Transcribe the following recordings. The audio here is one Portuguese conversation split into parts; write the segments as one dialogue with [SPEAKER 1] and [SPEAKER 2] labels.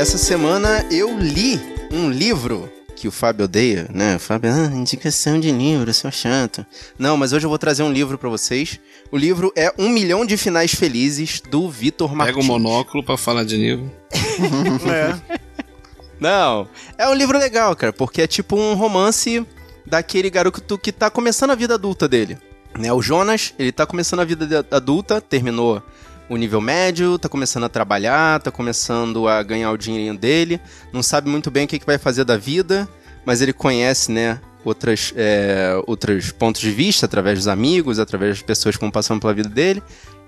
[SPEAKER 1] Essa semana eu li um livro que o Fábio odeia, né? Fábio, ah, indicação de livro, seu chato. Não, mas hoje eu vou trazer um livro para vocês. O livro é Um Milhão de Finais Felizes, do Vitor Martins.
[SPEAKER 2] Pega o monóculo para falar de livro.
[SPEAKER 1] é. Não, é um livro legal, cara, porque é tipo um romance daquele garoto que tá começando a vida adulta dele. Né, o Jonas, ele tá começando a vida adulta, terminou o nível médio, tá começando a trabalhar, tá começando a ganhar o dinheirinho dele, não sabe muito bem o que, que vai fazer da vida, mas ele conhece, né, outras, é, outros pontos de vista através dos amigos, através das pessoas que vão passando pela vida dele.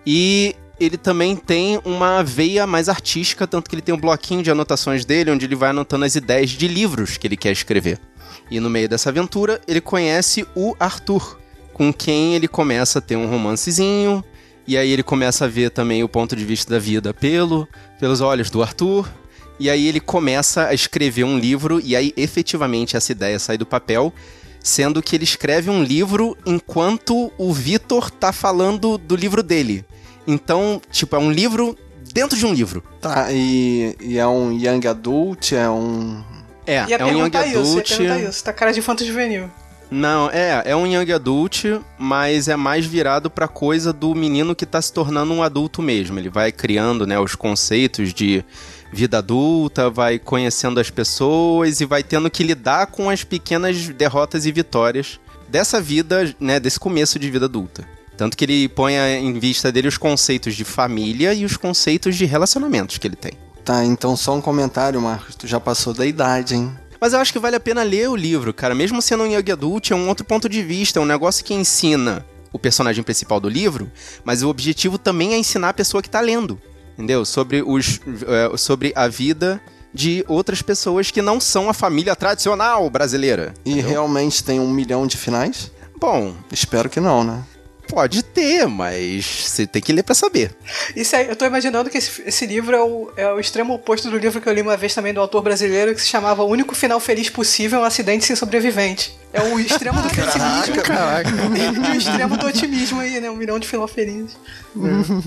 [SPEAKER 1] E ele também tem uma veia mais artística, tanto que ele tem um bloquinho de anotações dele, onde ele vai anotando as ideias de livros que ele quer escrever. E no meio dessa aventura, ele conhece o Arthur, com quem ele começa a ter um romancezinho, e aí ele começa a ver também o ponto de vista da vida pelo, pelos olhos do Arthur. E aí ele começa a escrever um livro, e aí efetivamente essa ideia sai do papel, sendo que ele escreve um livro enquanto o Vitor tá falando do livro dele. Então, tipo, é um livro dentro de um livro.
[SPEAKER 3] Tá, e, e é um young adult, é um.
[SPEAKER 1] É, ia é um young adult.
[SPEAKER 4] Isso, ia isso, tá cara de infanto juvenil.
[SPEAKER 1] Não, é, é um young adult, mas é mais virado pra coisa do menino que tá se tornando um adulto mesmo. Ele vai criando, né, os conceitos de vida adulta, vai conhecendo as pessoas e vai tendo que lidar com as pequenas derrotas e vitórias dessa vida, né, desse começo de vida adulta. Tanto que ele põe em vista dele os conceitos de família e os conceitos de relacionamentos que ele tem.
[SPEAKER 3] Tá, então só um comentário, Marcos. Tu já passou da idade, hein?
[SPEAKER 1] Mas eu acho que vale a pena ler o livro, cara. Mesmo sendo um young adult, é um outro ponto de vista, é um negócio que ensina o personagem principal do livro, mas o objetivo também é ensinar a pessoa que tá lendo, entendeu? Sobre, os, é, sobre a vida de outras pessoas que não são a família tradicional brasileira.
[SPEAKER 3] E entendeu? realmente tem um milhão de finais?
[SPEAKER 1] Bom,
[SPEAKER 3] espero que não, né?
[SPEAKER 1] Pode ter, mas você tem que ler para saber.
[SPEAKER 4] Isso aí, eu tô imaginando que esse, esse livro é o, é o, extremo oposto do livro que eu li uma vez também do autor brasileiro que se chamava O Único Final Feliz Possível um Acidente Sem Sobrevivente. É o extremo do pessimismo caraca, e o extremo do otimismo aí, né? Um milhão de final felizes.
[SPEAKER 1] Uhum.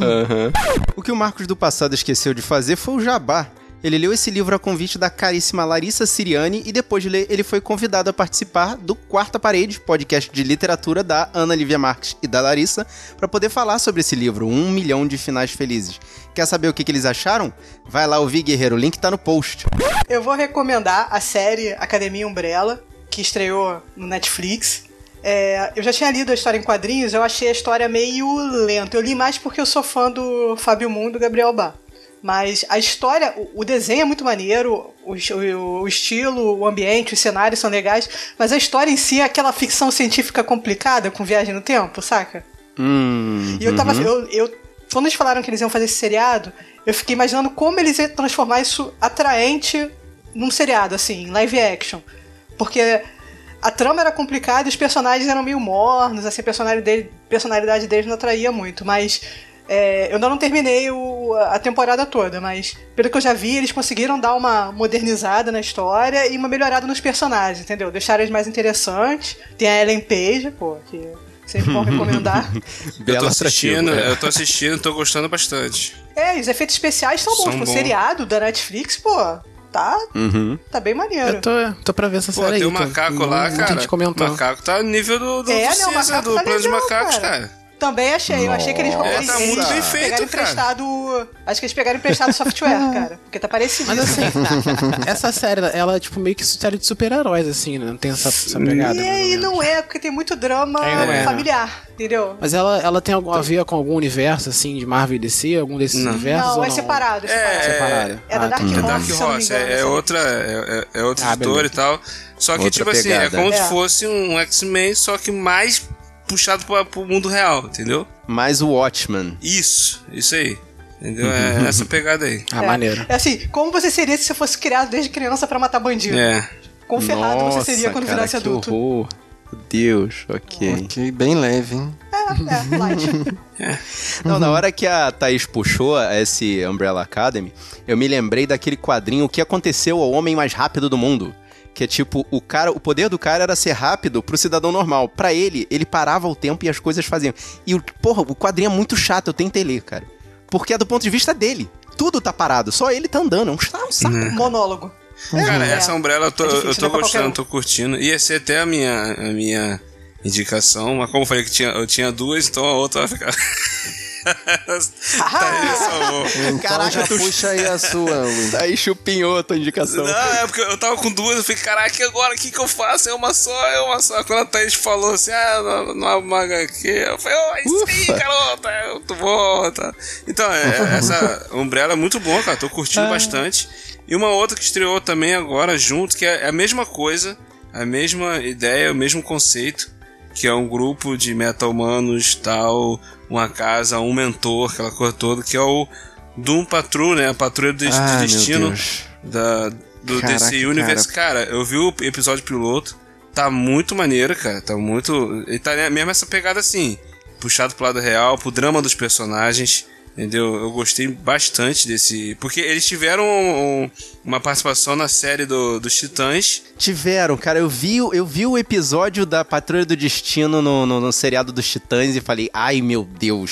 [SPEAKER 1] O que o Marcos do passado esqueceu de fazer foi o jabá. Ele leu esse livro a convite da caríssima Larissa Siriani e depois de ler, ele foi convidado a participar do Quarta Parede, podcast de literatura da Ana Lívia Marques e da Larissa, para poder falar sobre esse livro, Um Milhão de Finais Felizes. Quer saber o que, que eles acharam? Vai lá ouvir, Guerreiro, o link tá no post.
[SPEAKER 4] Eu vou recomendar a série Academia Umbrella, que estreou no Netflix. É, eu já tinha lido a história em quadrinhos, eu achei a história meio lenta. Eu li mais porque eu sou fã do Fábio Mundo e Gabriel Bá. Mas a história, o, desenho é muito maneiro, o, o, o, estilo, o ambiente, os cenários são legais, mas a história em si é aquela ficção científica complicada com viagem no tempo, saca?
[SPEAKER 1] Hum,
[SPEAKER 4] e eu tava. Uhum. Eu, eu, quando eles falaram que eles iam fazer esse seriado, eu fiquei imaginando como eles iam transformar isso atraente num seriado, assim, em live action. Porque a trama era complicada e os personagens eram meio mornos, assim, a personalidade, dele, personalidade deles não atraía muito, mas é, eu ainda não terminei o, a temporada toda, mas pelo que eu já vi, eles conseguiram dar uma modernizada na história e uma melhorada nos personagens, entendeu? Deixaram eles mais interessantes. Tem a Ellen Page, pô, que sempre bom recomendar.
[SPEAKER 2] eu tô assistindo, eu tô assistindo, tô gostando bastante.
[SPEAKER 4] É, os efeitos especiais são bons. São o seriado da Netflix, pô, tá,
[SPEAKER 1] uhum.
[SPEAKER 4] tá bem maneiro.
[SPEAKER 5] Eu tô, tô pra ver essa Pô, série
[SPEAKER 2] tem
[SPEAKER 5] aí.
[SPEAKER 2] Tem o macaco lá, cara. O macaco tá no nível do, do,
[SPEAKER 4] é, do, né, César,
[SPEAKER 2] do tá plano de macacos, cara. cara.
[SPEAKER 4] Também achei. Eu achei que eles,
[SPEAKER 2] é,
[SPEAKER 4] eles,
[SPEAKER 2] tá muito bem feito,
[SPEAKER 4] pegaram emprestado. Acho que eles pegaram emprestado software, cara. Porque tá parecido.
[SPEAKER 5] Mas assim, essa série, ela é tipo meio que série de super-heróis, assim, né? Não tem essa, essa pegada.
[SPEAKER 4] E, e não é, porque tem muito drama é, né? familiar, entendeu?
[SPEAKER 5] Mas ela, ela tem algum, a ver com algum universo, assim, de Marvel e DC? Algum desses não. universos?
[SPEAKER 4] Não, é separado. É, separado.
[SPEAKER 2] É,
[SPEAKER 5] separado.
[SPEAKER 4] é da ah,
[SPEAKER 2] Horse.
[SPEAKER 4] É
[SPEAKER 2] Dark Horse, é, é outra, é, é outro ah, editor e tal. Só que, Outra tipo pegada. assim, é como é. se fosse um X-Men, só que mais puxado pra, pro mundo real, entendeu?
[SPEAKER 1] Mais o Watchman.
[SPEAKER 2] Isso, isso aí. Entendeu? É essa pegada aí.
[SPEAKER 5] Ah, é, maneiro.
[SPEAKER 4] É assim, como você seria se você fosse criado desde criança para matar bandido?
[SPEAKER 2] É.
[SPEAKER 4] Quão ferrado Nossa, você seria quando cara, virasse adulto?
[SPEAKER 1] Horror. Deus, ok.
[SPEAKER 3] Ok, bem leve, hein?
[SPEAKER 4] É, é, light.
[SPEAKER 1] é. Não, na hora que a Thaís puxou esse Umbrella Academy, eu me lembrei daquele quadrinho O que aconteceu ao homem mais rápido do mundo que é tipo, o cara, o poder do cara era ser rápido pro cidadão normal. Para ele, ele parava o tempo e as coisas faziam. E, porra, o quadrinho é muito chato, eu tentei ler, cara. Porque é do ponto de vista dele. tudo tá parado, só ele tá andando. É um, um saco.
[SPEAKER 4] Uhum. Monólogo.
[SPEAKER 2] Cara, é. essa Umbrella eu tô, é difícil, eu tô gostando, tô curtindo. Ia ser até a minha, a minha indicação, mas como eu falei que tinha, eu tinha duas, então a outra vai ficar.
[SPEAKER 3] tá então Caraca, puxa aí a sua,
[SPEAKER 1] Tá aí chupinhou a tua indicação.
[SPEAKER 2] Não, é porque eu tava com duas, eu falei, caraca, agora o que que eu faço? É uma só, é uma só. Quando a Thaís falou assim, ah, não, não é uma HQ, eu falei, oh, isso aí, garota, é muito bom, tá. Então, é, essa Umbrella é muito boa, cara, tô curtindo ah. bastante. E uma outra que estreou também agora junto, que é a mesma coisa, a mesma ideia, o mesmo conceito, que é um grupo de meta-humanos, tal, uma casa, um mentor, aquela coisa toda, que é o Doom Patrol, né? A Patrulha do, ah, Destino da, do Caraca, DC Universe. Cara. cara, eu vi o episódio piloto, tá muito maneiro, cara, tá muito... Ele tá mesmo essa pegada assim, puxado pro lado real, pro drama dos personagens, Entendeu? Eu gostei bastante desse. Porque eles tiveram um, uma participação na série do, dos Titãs.
[SPEAKER 1] Tiveram, cara. Eu vi, eu vi o episódio da Patrulha do Destino no, no, no seriado dos Titãs e falei, ai meu Deus,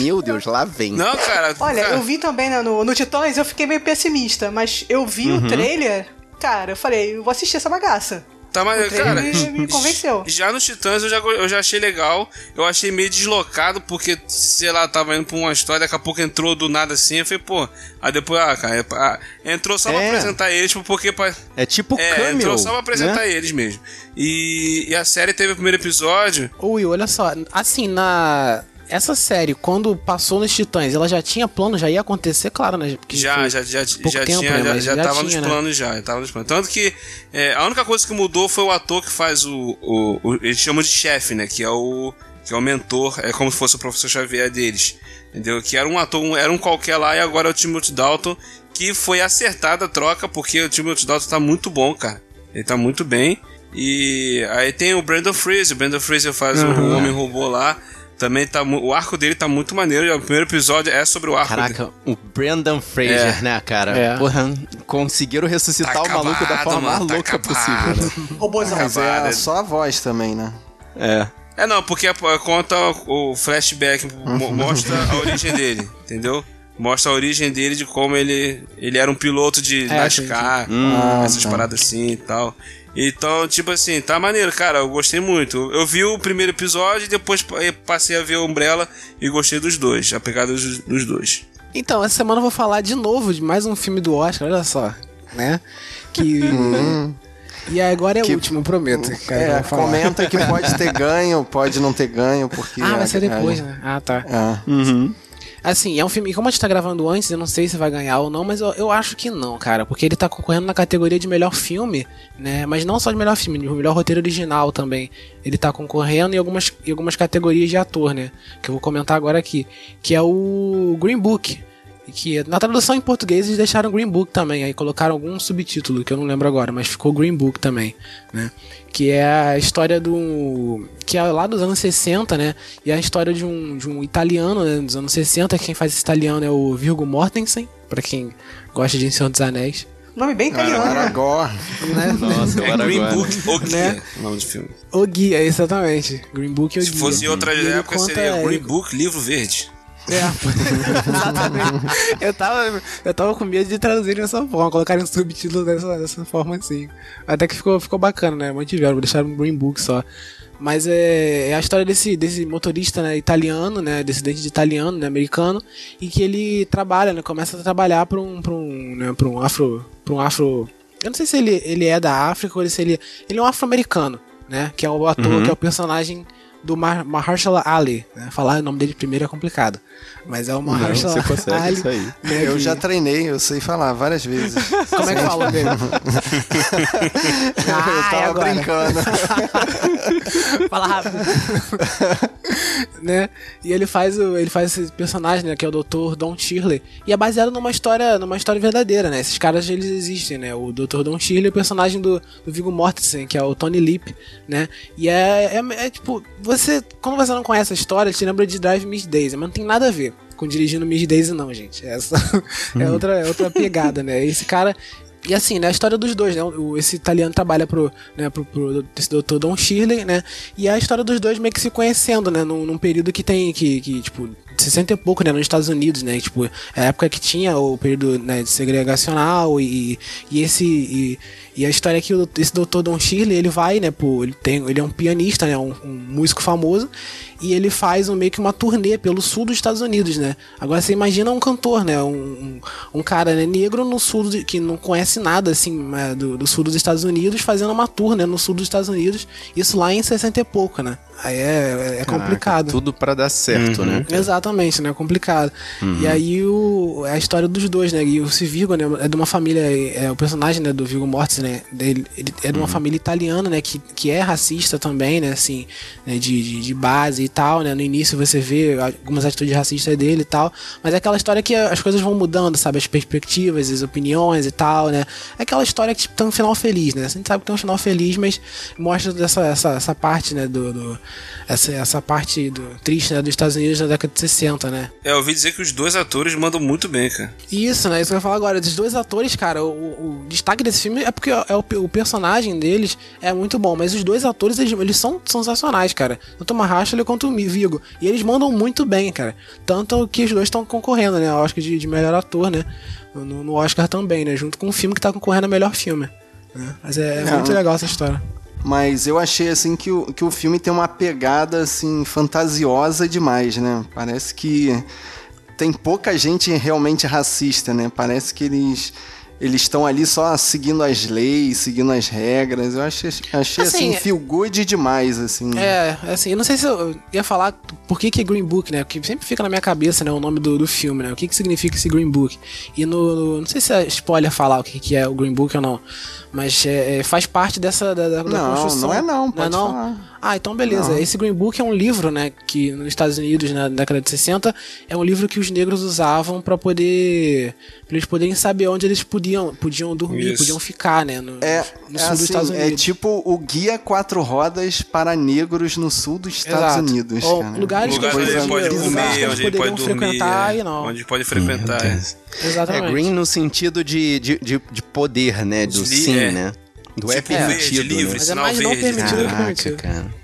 [SPEAKER 1] meu Deus, lá vem.
[SPEAKER 2] Não, cara.
[SPEAKER 4] Olha,
[SPEAKER 2] cara...
[SPEAKER 4] eu vi também né, no, no Titãs, eu fiquei meio pessimista, mas eu vi uhum. o trailer, cara, eu falei, eu vou assistir essa bagaça.
[SPEAKER 2] Tá, mas, cara,
[SPEAKER 4] me, me convenceu.
[SPEAKER 2] Já nos Titãs eu já, eu já achei legal. Eu achei meio deslocado, porque, sei lá, tava indo pra uma história, daqui a pouco entrou do nada assim. Eu falei, pô. Aí depois, ah, cara, ah, entrou só é. pra apresentar eles, tipo, porque. Pra,
[SPEAKER 1] é tipo
[SPEAKER 2] é, entrou só pra apresentar né? eles mesmo. E, e a série teve o primeiro episódio.
[SPEAKER 5] Ui, olha só, assim, na essa série, quando passou nos Titãs, ela já tinha plano, já ia acontecer, claro, né?
[SPEAKER 2] Porque já, já, já, já tempo, tinha, né? já, já, já tava tinha, nos né? planos já, tava nos planos. Tanto que é, a única coisa que mudou foi o ator que faz o, o, o eles chamam de chefe, né? Que é o que é o mentor, é como se fosse o professor Xavier deles, entendeu? Que era um ator, um, era um qualquer lá e agora é o Timothy Dalton, que foi acertada a troca porque o Timothy Dalton tá muito bom, cara. Ele tá muito bem. E aí tem o Brandon Fraser, o Brandon Fraser faz uhum. o Homem Robô lá. Também tá. O arco dele tá muito maneiro. O primeiro episódio é sobre o arco
[SPEAKER 1] Caraca, dele. o Brandon Fraser, é. né, cara? É. Porra, conseguiram ressuscitar tá o maluco da forma mais tá louca acabado. possível. Né?
[SPEAKER 3] Robôzão. Mas é só a voz também, né?
[SPEAKER 1] É.
[SPEAKER 2] É, não, porque conta o flashback, uhum. mostra a origem dele, entendeu? Mostra a origem dele de como ele, ele era um piloto de é, NASCAR, hum, essas tá. paradas assim e tal. Então, tipo assim, tá maneiro, cara. Eu gostei muito. Eu vi o primeiro episódio e depois passei a ver a Umbrella e gostei dos dois, a pegada dos, dos dois.
[SPEAKER 5] Então, essa semana eu vou falar de novo de mais um filme do Oscar, olha só, né? Que. Hum. E agora é que, o último, prometo.
[SPEAKER 3] É, comenta que pode ter ganho, pode não ter ganho, porque.
[SPEAKER 5] Ah, vai ser depois, né? Ah, tá. É. Uhum. Assim, é um filme. Como a gente tá gravando antes, eu não sei se vai ganhar ou não, mas eu, eu acho que não, cara. Porque ele tá concorrendo na categoria de melhor filme, né? Mas não só de melhor filme, de melhor roteiro original também. Ele tá concorrendo em algumas, em algumas categorias de ator, né? Que eu vou comentar agora aqui. Que é o Green Book que na tradução em português eles deixaram Green Book também, aí colocaram algum subtítulo que eu não lembro agora, mas ficou Green Book também, né? Que é a história do que é lá dos anos 60, né? E é a história de um, de um italiano né, dos anos 60, quem faz esse italiano é o Virgo Mortensen, para quem gosta de Senhor dos Anéis.
[SPEAKER 4] Nome bem italiano,
[SPEAKER 3] né? Aragorn.
[SPEAKER 2] Né? Nossa, é Green Book, O Guia, né? nome de filme.
[SPEAKER 5] O Guia, exatamente. Green Book
[SPEAKER 2] e
[SPEAKER 5] O
[SPEAKER 2] Se Guia. Se fosse em outra época, seria Green Book, Livro Verde.
[SPEAKER 5] É, exatamente. eu, tava, eu tava com medo de traduzir dessa forma, colocarem um subtítulo dessa, dessa forma assim. Até que ficou, ficou bacana, né? Mantiveram, deixaram um green book só. Mas é, é, a história desse, desse motorista né, italiano, né, descendente de italiano, né, americano, e que ele trabalha, né, começa a trabalhar para um, pra um, né, pra um afro, para um afro, eu não sei se ele, ele é da África ou se ele, ele é um afro-americano, né, que é o ator, uhum. que é o personagem do Mar Mahershala Ali. Né? Falar o nome dele primeiro é complicado. Mas é o Mahershala
[SPEAKER 1] Não, você consegue Ali. Isso aí.
[SPEAKER 3] Né, eu já treinei, eu sei falar várias vezes.
[SPEAKER 5] Como é que fala dele?
[SPEAKER 3] ah, eu tava brincando.
[SPEAKER 5] Fala rápido. né? E ele faz, o, ele faz esse personagem, né, que é o Dr. Don Shirley. E é baseado numa história, numa história verdadeira, né? Esses caras, eles existem, né? O Dr. Don Shirley e o personagem do, do Viggo Mortensen, que é o Tony Lip, né? E é, é, é tipo, você, quando você não conhece a história, te lembra de Drive Miss Daisy, mas não tem nada a ver com dirigindo Miss Daisy não, gente. Essa é uhum. outra, é outra pegada, né? Esse cara, e assim, né, a história dos dois, né? esse italiano trabalha pro, né, pro, pro esse doutor Don Shirley, né? E a história dos dois meio que se conhecendo, né? Num, num período que tem, que, que, tipo, 60 e pouco, né, nos Estados Unidos, né, tipo, é a época que tinha o período né, de segregacional e, e esse e, e a história é que esse doutor Don Shirley, ele vai, né, pô, ele, tem, ele é um pianista, né, um, um músico famoso, e ele faz um, meio que uma turnê pelo sul dos Estados Unidos, né. Agora você imagina um cantor, né, um, um, cara né, negro no sul, de, que não conhece nada, assim, né, do, do, sul dos Estados Unidos, fazendo uma turnê no sul dos Estados Unidos, isso lá em 60 e pouco, né. Aí é, é Caraca, complicado.
[SPEAKER 1] Tudo para dar certo, né? uhum.
[SPEAKER 5] Exatamente, né, complicado. Uhum. E aí o, é a história dos dois, né, e o Civigo, né, é de uma família, é o personagem, né, do Vigo Mortis, né, ele, ele é de uma uhum. família italiana, né, que, que é racista também, né, assim, né, de, de, de, base e tal, né, no início você vê algumas atitudes racistas dele e tal, mas é aquela história que as coisas vão mudando, sabe, as perspectivas, as opiniões e tal, né, é aquela história que tipo, tem um final feliz, né, a gente sabe que tem um final feliz, mas mostra essa, essa, essa parte, né, do, do essa, essa parte do, triste, né, dos Estados Unidos na década de 60, né.
[SPEAKER 2] É, eu ouvi dizer que os dois atores mandam muito bem, cara.
[SPEAKER 5] Isso, né, isso que eu ia falar agora, dos dois atores, cara, o, o destaque desse filme é porque é o o personagem deles é muito bom, mas os dois atores, eles, eles são sensacionais, cara. Tanto o Mahershala quanto o Vigo. E eles mandam muito bem, cara. Tanto que os dois estão concorrendo, né? Oscar de, de melhor ator, né? No, no, Oscar também, né? Junto com o filme que tá concorrendo a melhor filme. Né? Mas é, é muito legal essa história.
[SPEAKER 3] Mas eu achei assim que o, que o filme tem uma pegada assim fantasiosa demais, né? Parece que tem pouca gente realmente racista, né? Parece que eles eles estão ali só seguindo as leis, seguindo as regras. Eu achei, achei assim, assim feel good demais, assim.
[SPEAKER 5] É, assim, eu não sei se eu ia falar por que, que é Green Book, né? Porque sempre fica na minha cabeça, né, o nome do, do filme, né? O que, que significa esse Green Book. E no, no Não sei se é spoiler falar o que, que é o Green Book ou não. Mas é, é faz parte dessa da, da,
[SPEAKER 3] não,
[SPEAKER 5] construção.
[SPEAKER 3] Não, é não, pode não é não? falar.
[SPEAKER 5] Ah, então beleza. Não. Esse Green Book é um livro, né, que nos Estados Unidos, na década de 60, é um livro que os negros usavam para poder pra eles poderem saber onde eles podiam, podiam dormir, Isso. podiam ficar, né, no,
[SPEAKER 3] é, no é sul assim, dos Estados Unidos. É tipo o guia quatro rodas para negros no sul dos Estados Exato. Unidos,
[SPEAKER 5] Ou, Lugares
[SPEAKER 2] Lugar
[SPEAKER 5] que
[SPEAKER 2] eles pode comer, onde poderiam pode frequentar é. e não. Onde pode frequentar. É.
[SPEAKER 1] Exatamente. É green no sentido de, de, de, de poder, né, do sim, é. Né? Do
[SPEAKER 2] é permitido, verde, livre, né? Mas é mais não permitido
[SPEAKER 5] do que permitido. Cara.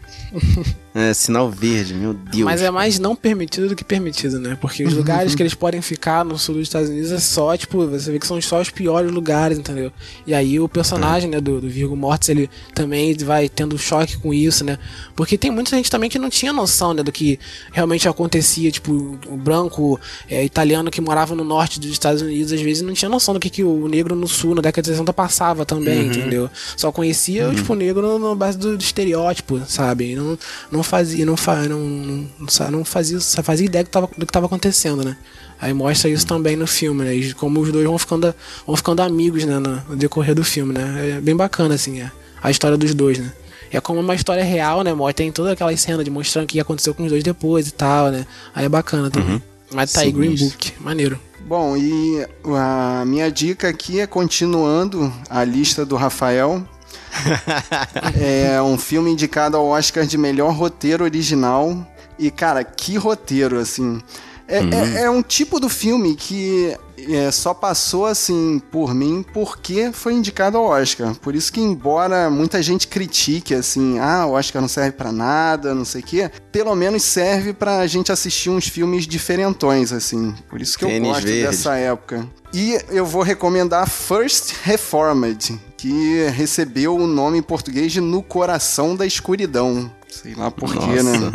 [SPEAKER 1] É, sinal verde, meu Deus.
[SPEAKER 5] Mas é mais não permitido do que permitido, né? Porque os lugares que eles podem ficar no sul dos Estados Unidos é só, tipo, você vê que são só os piores lugares, entendeu? E aí o personagem, né, do, do Virgo Mortis, ele também vai tendo choque com isso, né? Porque tem muita gente também que não tinha noção, né, do que realmente acontecia, tipo, o branco é, italiano que morava no norte dos Estados Unidos, às vezes não tinha noção do que, que o negro no sul, na década de 60, passava também, uhum. entendeu? Só conhecia, uhum. tipo, o negro na base do, do estereótipo, sabe? Não, não fazia, não, fa, não, não, não fazia, fazia ideia do que estava acontecendo, né? Aí mostra isso também no filme, né? E como os dois vão ficando, vão ficando amigos, né? No, no decorrer do filme, né? É bem bacana, assim, é, a história dos dois, né? E é como uma história real, né? Tem toda aquela cena de mostrando o que aconteceu com os dois depois e tal, né? Aí é bacana também. Uhum. Mas tá Sim, aí, Green isso. Book, maneiro.
[SPEAKER 3] Bom, e a minha dica aqui é continuando a lista do Rafael. é um filme indicado ao Oscar de melhor roteiro original. E, cara, que roteiro, assim. É, uhum. é, é, um tipo do filme que é, só passou assim por mim porque foi indicado ao Oscar. Por isso que, embora muita gente critique assim, ah, o Oscar não serve para nada, não sei o quê, pelo menos serve pra gente assistir uns filmes diferentões, assim. Por isso que Tênis eu gosto verde. dessa época. E eu vou recomendar First Reformed, que recebeu o nome em português de No Coração da Escuridão. Sei lá porquê, né?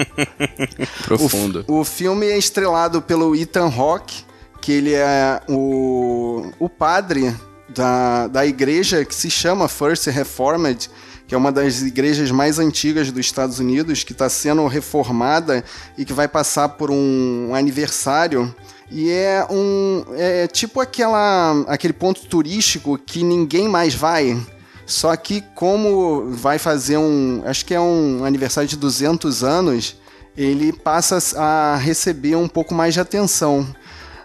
[SPEAKER 1] Profundo.
[SPEAKER 3] O, o, filme é estrelado pelo Ethan Hawke, que ele é o, o padre da, da igreja que se chama First Reformed, que é uma das igrejas mais antigas dos Estados Unidos, que está sendo reformada e que vai passar por um, um aniversário. E é um. É tipo aquela, aquele ponto turístico que ninguém mais vai. Só que, como vai fazer um. Acho que é um aniversário de 200 anos, ele passa a receber um pouco mais de atenção.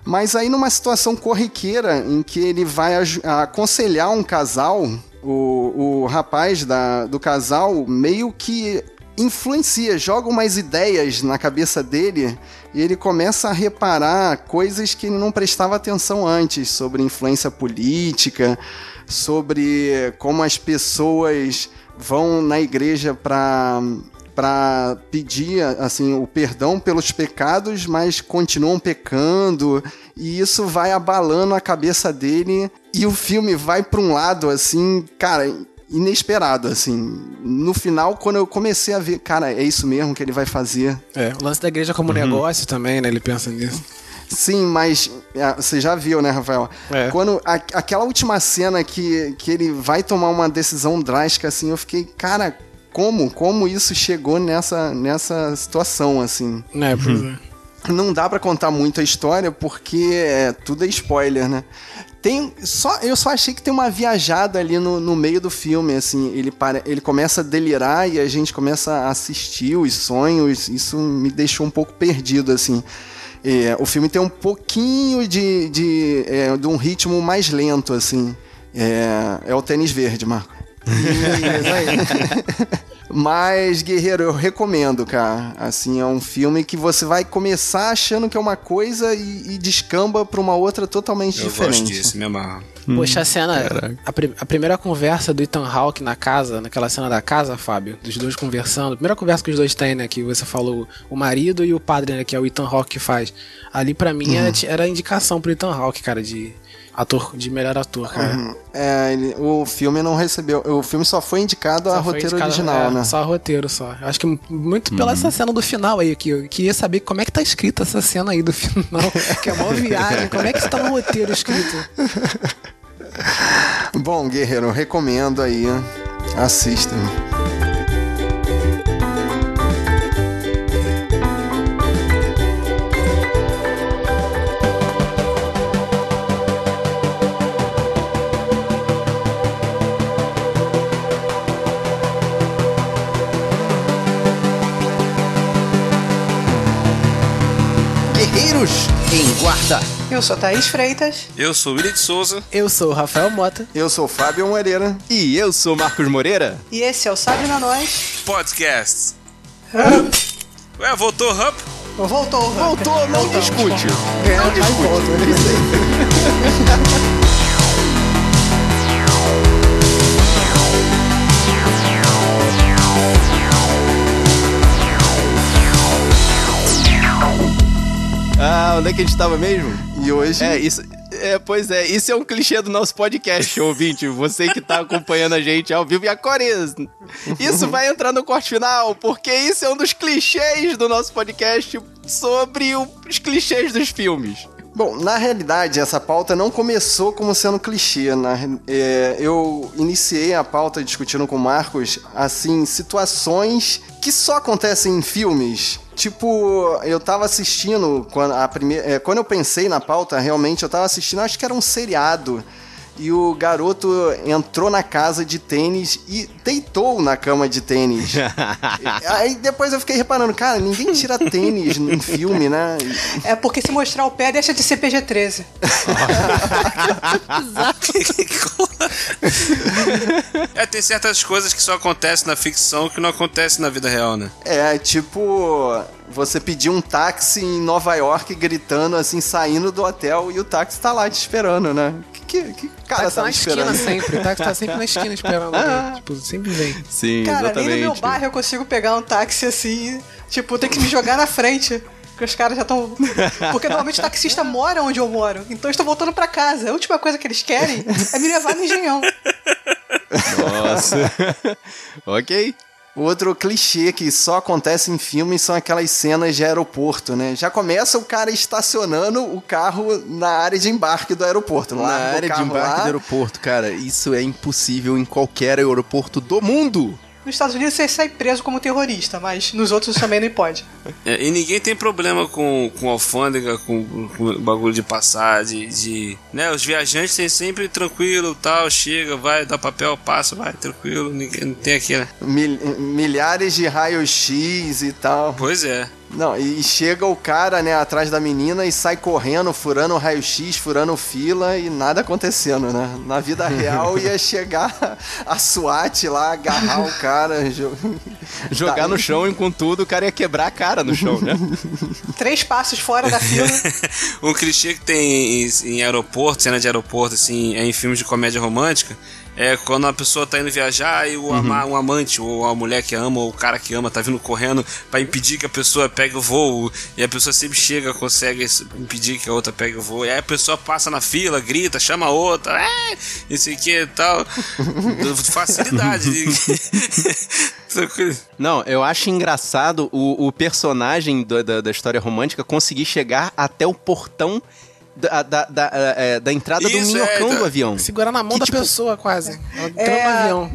[SPEAKER 3] Mas aí, numa situação corriqueira em que ele vai aconselhar um casal, o, o rapaz da, do casal meio que influencia, joga umas ideias na cabeça dele e ele começa a reparar coisas que ele não prestava atenção antes sobre influência política, sobre como as pessoas vão na igreja para para pedir assim o perdão pelos pecados, mas continuam pecando. E isso vai abalando a cabeça dele e o filme vai para um lado assim, cara, inesperado, assim. No final, quando eu comecei a ver, cara, é isso mesmo que ele vai fazer.
[SPEAKER 5] É, o lance da igreja como uhum. negócio também, né? Ele pensa nisso.
[SPEAKER 3] Sim, mas é, você já viu, né, Rafael? É. Quando a, aquela última cena que, que ele vai tomar uma decisão drástica, assim, eu fiquei, cara, como? Como isso chegou nessa, nessa situação, assim?
[SPEAKER 5] É, pois uhum.
[SPEAKER 3] é. Não dá para contar muito a história porque é, tudo é spoiler, né? Tem só eu só achei que tem uma viajada ali no, no meio do filme, assim, ele para, ele começa a delirar e a gente começa a assistir os sonhos, isso me deixou um pouco perdido, assim. É, o filme tem um pouquinho de, de, é, de um ritmo mais lento, assim. É, é o tênis verde, Marco. Mas, Guerreiro, eu recomendo, cara. Assim, é um filme que você vai começar achando que é uma coisa e, e descamba pra uma outra totalmente eu diferente. Eu
[SPEAKER 2] gosto disso, me amarro.
[SPEAKER 5] Hum, Poxa, a cena. A, a, primeira conversa do Ethan Hawke na casa, naquela cena da casa, Fábio, dos dois conversando. A primeira conversa que os dois têm, né? Que você falou o marido e o padre, né? Que é o Ethan Hawke que faz. Ali, para mim, uhum. era, era indicação pro Ethan Hawke, cara, de ator de melhor ator, cara. Uhum.
[SPEAKER 3] É, ele, o filme não recebeu. O filme só foi indicado só a roteiro indicado, original,
[SPEAKER 5] é,
[SPEAKER 3] né?
[SPEAKER 5] Só a roteiro, só. Eu acho que muito uhum. pela essa cena do final aí, que eu queria saber como é que tá escrita essa cena aí do final. que é uma viagem. Como é que está no roteiro escrito?
[SPEAKER 3] Bom, Guerreiro, recomendo aí. Assistam.
[SPEAKER 1] Guarda.
[SPEAKER 4] Eu sou Thaís Freitas.
[SPEAKER 2] Eu sou Willi de Souza.
[SPEAKER 5] Eu sou Rafael Mota.
[SPEAKER 3] Eu sou Fábio Moreira.
[SPEAKER 1] E eu sou Marcos Moreira.
[SPEAKER 4] E esse é o Sabe na Nós
[SPEAKER 2] Podcast. Hum. Ué, voltou o Hub?
[SPEAKER 4] Voltou,
[SPEAKER 1] Voltou, não discute. Não discute. Ah, onde é que a gente tava mesmo?
[SPEAKER 3] E hoje.
[SPEAKER 1] É, isso. É, pois é, isso é um clichê do nosso podcast, ouvinte. Você que tá acompanhando a gente ao vivo e a Cores. Isso vai entrar no corte final, porque isso é um dos clichês do nosso podcast sobre os clichês dos filmes.
[SPEAKER 3] Bom, na realidade, essa pauta não começou como sendo clichê. Né? É, eu iniciei a pauta discutindo com o Marcos, assim, situações que só acontecem em filmes. Tipo, eu tava assistindo, quando, a primeira, é, quando eu pensei na pauta, realmente, eu tava assistindo, acho que era um seriado e o garoto entrou na casa de tênis e deitou na cama de tênis. Aí depois eu fiquei reparando, cara, ninguém tira tênis em filme, né?
[SPEAKER 4] É porque se mostrar o pé deixa de ser PG-13.
[SPEAKER 2] é, tem certas coisas que só acontecem na ficção que não acontecem na vida real, né?
[SPEAKER 3] É, tipo, você pedir um táxi em Nova York gritando assim, saindo do hotel e o táxi tá lá te esperando, né? Que, que cara tá
[SPEAKER 5] na esperando? esquina sempre. O táxi tá sempre na esquina esperando. Ah. Tipo, sempre vem.
[SPEAKER 1] Sim,
[SPEAKER 4] cara,
[SPEAKER 1] exatamente.
[SPEAKER 4] nem no meu bairro eu consigo pegar um táxi assim, tipo, tem que me jogar na frente. Porque os caras já estão. Porque normalmente o taxista mora onde eu moro. Então eu estou voltando para casa. A última coisa que eles querem é me levar no engenhão.
[SPEAKER 1] Nossa. ok.
[SPEAKER 3] Outro clichê que só acontece em filmes são aquelas cenas de aeroporto, né? Já começa o cara estacionando o carro na área de embarque do aeroporto.
[SPEAKER 1] Na área de embarque lá. do aeroporto, cara, isso é impossível em qualquer aeroporto do mundo.
[SPEAKER 4] Nos Estados Unidos você sai preso como terrorista, mas nos outros também não pode.
[SPEAKER 2] É, e ninguém tem problema com, com alfândega, com, com bagulho de passar, de, de. né? Os viajantes têm sempre tranquilo, tal, chega, vai, dá papel, passa, vai, tranquilo, ninguém não tem aqui, né?
[SPEAKER 3] Mil, milhares de raios-x e tal.
[SPEAKER 2] Pois é.
[SPEAKER 3] Não, e chega o cara, né, atrás da menina e sai correndo, furando raio-x, furando fila e nada acontecendo, né? Na vida real ia chegar a SWAT lá, agarrar o cara, jo...
[SPEAKER 1] jogar tá. no chão e com tudo o cara ia quebrar a cara no chão, né?
[SPEAKER 4] Três passos fora da fila.
[SPEAKER 2] um clichê que tem em, em aeroporto, cena de aeroporto, assim, é em filmes de comédia romântica, é quando a pessoa tá indo viajar e o, uhum. o amante, ou a mulher que ama, ou o cara que ama, tá vindo correndo para impedir que a pessoa pegue o voo. E a pessoa sempre chega, consegue impedir que a outra pegue o voo. E aí a pessoa passa na fila, grita, chama a outra, é, isso aqui e tal. Facilidade.
[SPEAKER 1] Não, eu acho engraçado o, o personagem do, da, da história romântica conseguir chegar até o portão da, da, da, é, da entrada Isso, do minhocão é, do avião.
[SPEAKER 5] Segurar na mão que, da tipo... pessoa, quase. É, no avião.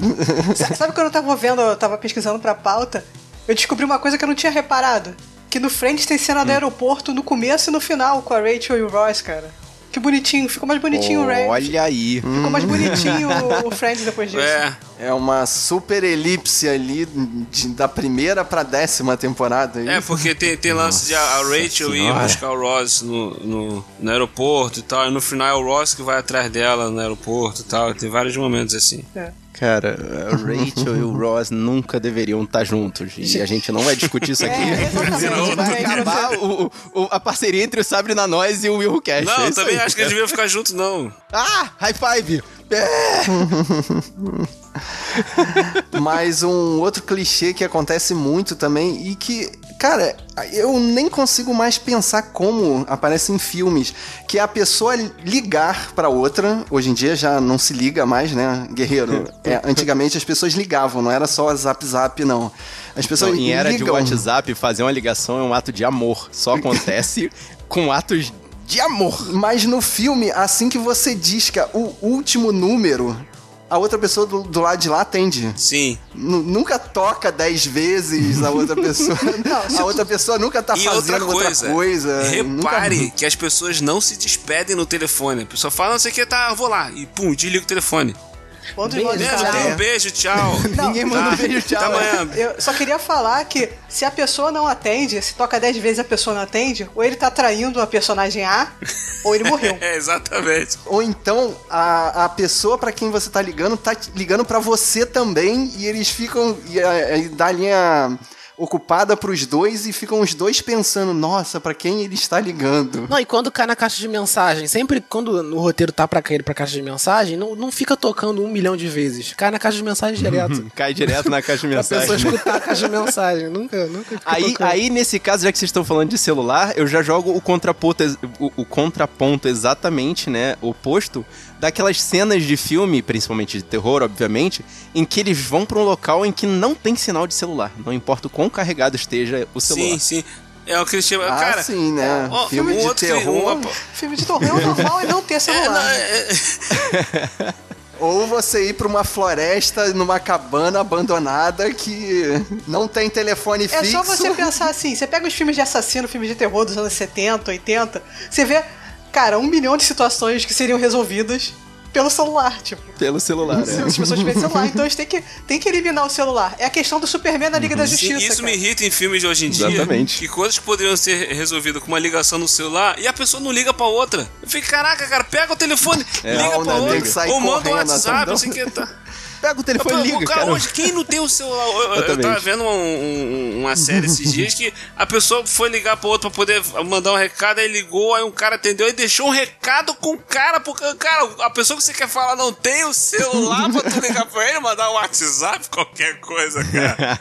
[SPEAKER 4] Sabe quando eu tava vendo, eu tava pesquisando pra pauta, eu descobri uma coisa que eu não tinha reparado. Que no Friends tem cena do hum. aeroporto no começo e no final com a Rachel e o Ross, cara. Que bonitinho, ficou mais bonitinho
[SPEAKER 1] oh, o Red. Olha aí.
[SPEAKER 4] Ficou mais bonitinho o Friends depois disso.
[SPEAKER 3] É. É uma super elipse ali de, da primeira pra décima temporada.
[SPEAKER 2] É, é porque tem, tem lance de a, Rachel ir buscar o Ross no, no, no, aeroporto e tal, e no final é o Ross que vai atrás dela no aeroporto e tal. Tem vários momentos assim.
[SPEAKER 1] É. Cara, a Rachel e o Ross nunca deveriam estar juntos. E a gente não vai discutir isso aqui. É, vai acabar o, o, a parceria entre o Sabre na Nós e o Will Cash.
[SPEAKER 2] Não, é também aí. acho que eles deviam ficar juntos, não.
[SPEAKER 1] Ah, high five! É.
[SPEAKER 3] Mas um outro clichê que acontece muito também e que, cara, eu nem consigo mais pensar como aparece em filmes, que é a pessoa ligar para outra, hoje em dia já não se liga mais, né, guerreiro? É, antigamente as pessoas ligavam, não era só zap zap não. As pessoas não,
[SPEAKER 1] em era ligam. de WhatsApp fazer uma ligação é um ato de amor, só acontece com atos de amor.
[SPEAKER 3] Mas no filme, assim que você disca o último número, a outra pessoa do, do lado de lá atende.
[SPEAKER 2] Sim.
[SPEAKER 3] N nunca toca dez vezes a outra pessoa. a outra pessoa nunca tá e fazendo outra coisa. Outra coisa
[SPEAKER 2] repare
[SPEAKER 3] nunca...
[SPEAKER 2] que as pessoas não se despedem no telefone. A pessoa fala, não sei o que, tá, vou lá. E pum, desliga o telefone.
[SPEAKER 4] Um beijo,
[SPEAKER 2] tchau. Um beijo, tchau.
[SPEAKER 1] Não, Ninguém manda tá. um beijo, tchau. Até
[SPEAKER 2] amanhã.
[SPEAKER 4] Eu só queria falar que se a pessoa não atende, se toca 10 vezes a pessoa não atende, ou ele tá traindo a personagem A, ou ele morreu.
[SPEAKER 2] é, exatamente.
[SPEAKER 3] Ou então, a, a pessoa para quem você tá ligando, tá ligando para você também, e eles ficam. E, e, e dá linha ocupada pros dois e ficam os dois pensando, nossa, para quem ele está ligando.
[SPEAKER 5] Não, e quando cai na caixa de mensagem, sempre quando no roteiro tá pra cair pra caixa de mensagem, não, não fica tocando um milhão de vezes. Cai na caixa de mensagem direto.
[SPEAKER 1] cai direto na caixa de mensagem.
[SPEAKER 5] a pessoa escutar a caixa de mensagem. Nunca, nunca
[SPEAKER 1] aí, aí, nesse caso, já que vocês estão falando de celular, eu já jogo o contraponto, o, o contraponto exatamente, né, oposto daquelas cenas de filme, principalmente de terror, obviamente, em que eles vão para um local em que não tem sinal de celular. Não importa o quão carregado esteja o celular.
[SPEAKER 2] Sim, sim. É o que eles chamam.
[SPEAKER 3] Ah,
[SPEAKER 2] cara,
[SPEAKER 3] sim, né?
[SPEAKER 2] Ó, filme, de terror. Uma...
[SPEAKER 4] Filme de terror é normal e não ter celular. É,
[SPEAKER 3] é... Ou você ir para uma floresta, numa cabana abandonada que não tem telefone fixo.
[SPEAKER 4] É só você pensar assim: você pega os filmes de assassino, filmes de terror dos anos 70, 80, você vê cara, um milhão de situações que seriam resolvidas pelo celular, tipo.
[SPEAKER 1] Pelo celular,
[SPEAKER 4] Se é. as pessoas tiverem celular, então a gente tem que, tem que eliminar o celular. É a questão do Superman na Liga uhum. da Justiça. Sim,
[SPEAKER 2] isso
[SPEAKER 4] cara.
[SPEAKER 2] me irrita em filmes de hoje em dia.
[SPEAKER 1] Exatamente.
[SPEAKER 2] Que coisas que poderiam ser resolvidas com uma ligação no celular e a pessoa não liga pra outra. Eu fico, caraca, cara, pega o telefone, é, liga não, pra né, outra. Ou manda um WhatsApp, não sei o que. Tá.
[SPEAKER 1] Pega o telefone e liga, cara.
[SPEAKER 2] Hoje, quem não tem o celular? Eu, eu tava vendo um, um, uma série esses dias que a pessoa foi ligar pro outro pra poder mandar um recado, aí ligou, aí um cara atendeu e deixou um recado com o cara, porque, cara, a pessoa que você quer falar não tem o celular pra tu ligar pra ele, mandar um WhatsApp, qualquer coisa, cara.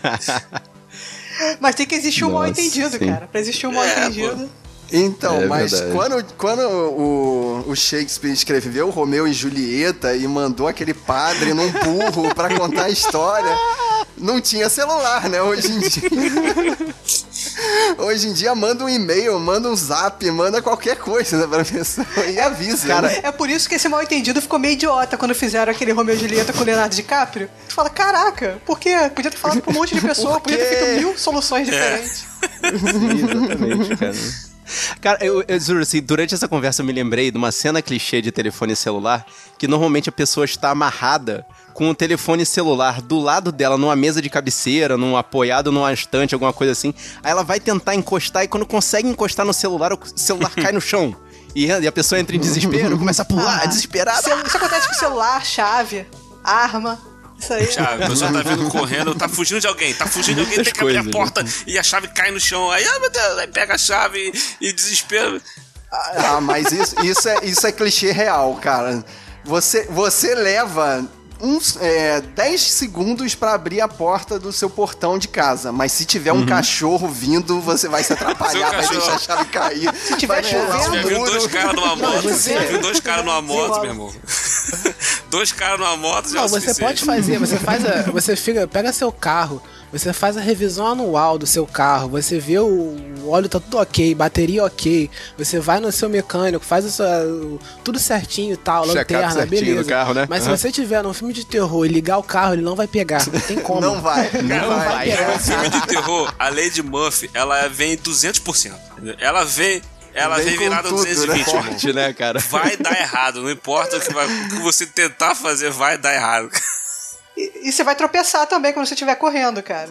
[SPEAKER 4] Mas tem que existir um mal entendido, cara. Pra existir um mal é, entendido. Pô.
[SPEAKER 3] Então, é mas quando, quando o, o Shakespeare escreveu Romeu e Julieta e mandou aquele padre num burro para contar a história, não tinha celular, né? Hoje em dia. Hoje em dia manda um e-mail, manda um zap, manda qualquer coisa né, pra pessoa e avisa.
[SPEAKER 4] Cara, né? é por isso que esse mal entendido ficou meio idiota quando fizeram aquele Romeu e Julieta com o Leonardo DiCaprio. Tu fala, caraca, por quê? Podia ter falado pra um monte de pessoa, podia ter feito mil soluções diferentes.
[SPEAKER 1] É. Sim, exatamente, cara. Cara, eu, eu juro assim, durante essa conversa eu me lembrei de uma cena clichê de telefone celular que normalmente a pessoa está amarrada com o telefone celular do lado dela numa mesa de cabeceira, num apoiado numa estante, alguma coisa assim. Aí ela vai tentar encostar e quando consegue encostar no celular, o celular cai no chão. E a pessoa entra em desespero, começa a pular, ah, desesperada.
[SPEAKER 4] Isso acontece com celular, chave, arma. Isso aí.
[SPEAKER 2] Chave, a pessoa tá vindo correndo, tá fugindo de alguém, tá fugindo de alguém, tem que abrir a porta né? e a chave cai no chão. Aí, ah, meu Deus, aí pega a chave e, e desespero.
[SPEAKER 3] Ah, mas isso, isso, é, isso é clichê real, cara. Você, você leva uns é, 10 segundos para abrir a porta do seu portão de casa. Mas se tiver um uhum. cachorro vindo, você vai se atrapalhar, vai deixar a chave cair.
[SPEAKER 4] Se tiver chovendo...
[SPEAKER 2] Você viu dois caras numa moto, você viu dois caras numa moto, meu irmão. dois caras numa moto já
[SPEAKER 5] Não, é você pode fazer, você faz a, você fica, pega seu carro, você faz a revisão anual do seu carro, você vê o óleo tá tudo ok, bateria ok, você vai no seu mecânico, faz o seu, tudo certinho e tal, lanterna, beleza.
[SPEAKER 1] Carro, né?
[SPEAKER 5] Mas uhum. se você tiver num filme de terror e ligar o carro, ele não vai pegar. Não tem como.
[SPEAKER 3] não vai.
[SPEAKER 5] Não, não vai. vai pegar.
[SPEAKER 2] Um filme de terror, a Lady Murphy, ela vem 200%. Ela vem ela vem, vem virada tudo, 220,
[SPEAKER 1] né? Forte, né, cara?
[SPEAKER 2] Vai dar errado, não importa o que, vai, o que você tentar fazer, vai dar errado.
[SPEAKER 4] E, e você vai tropeçar também quando você estiver correndo, cara.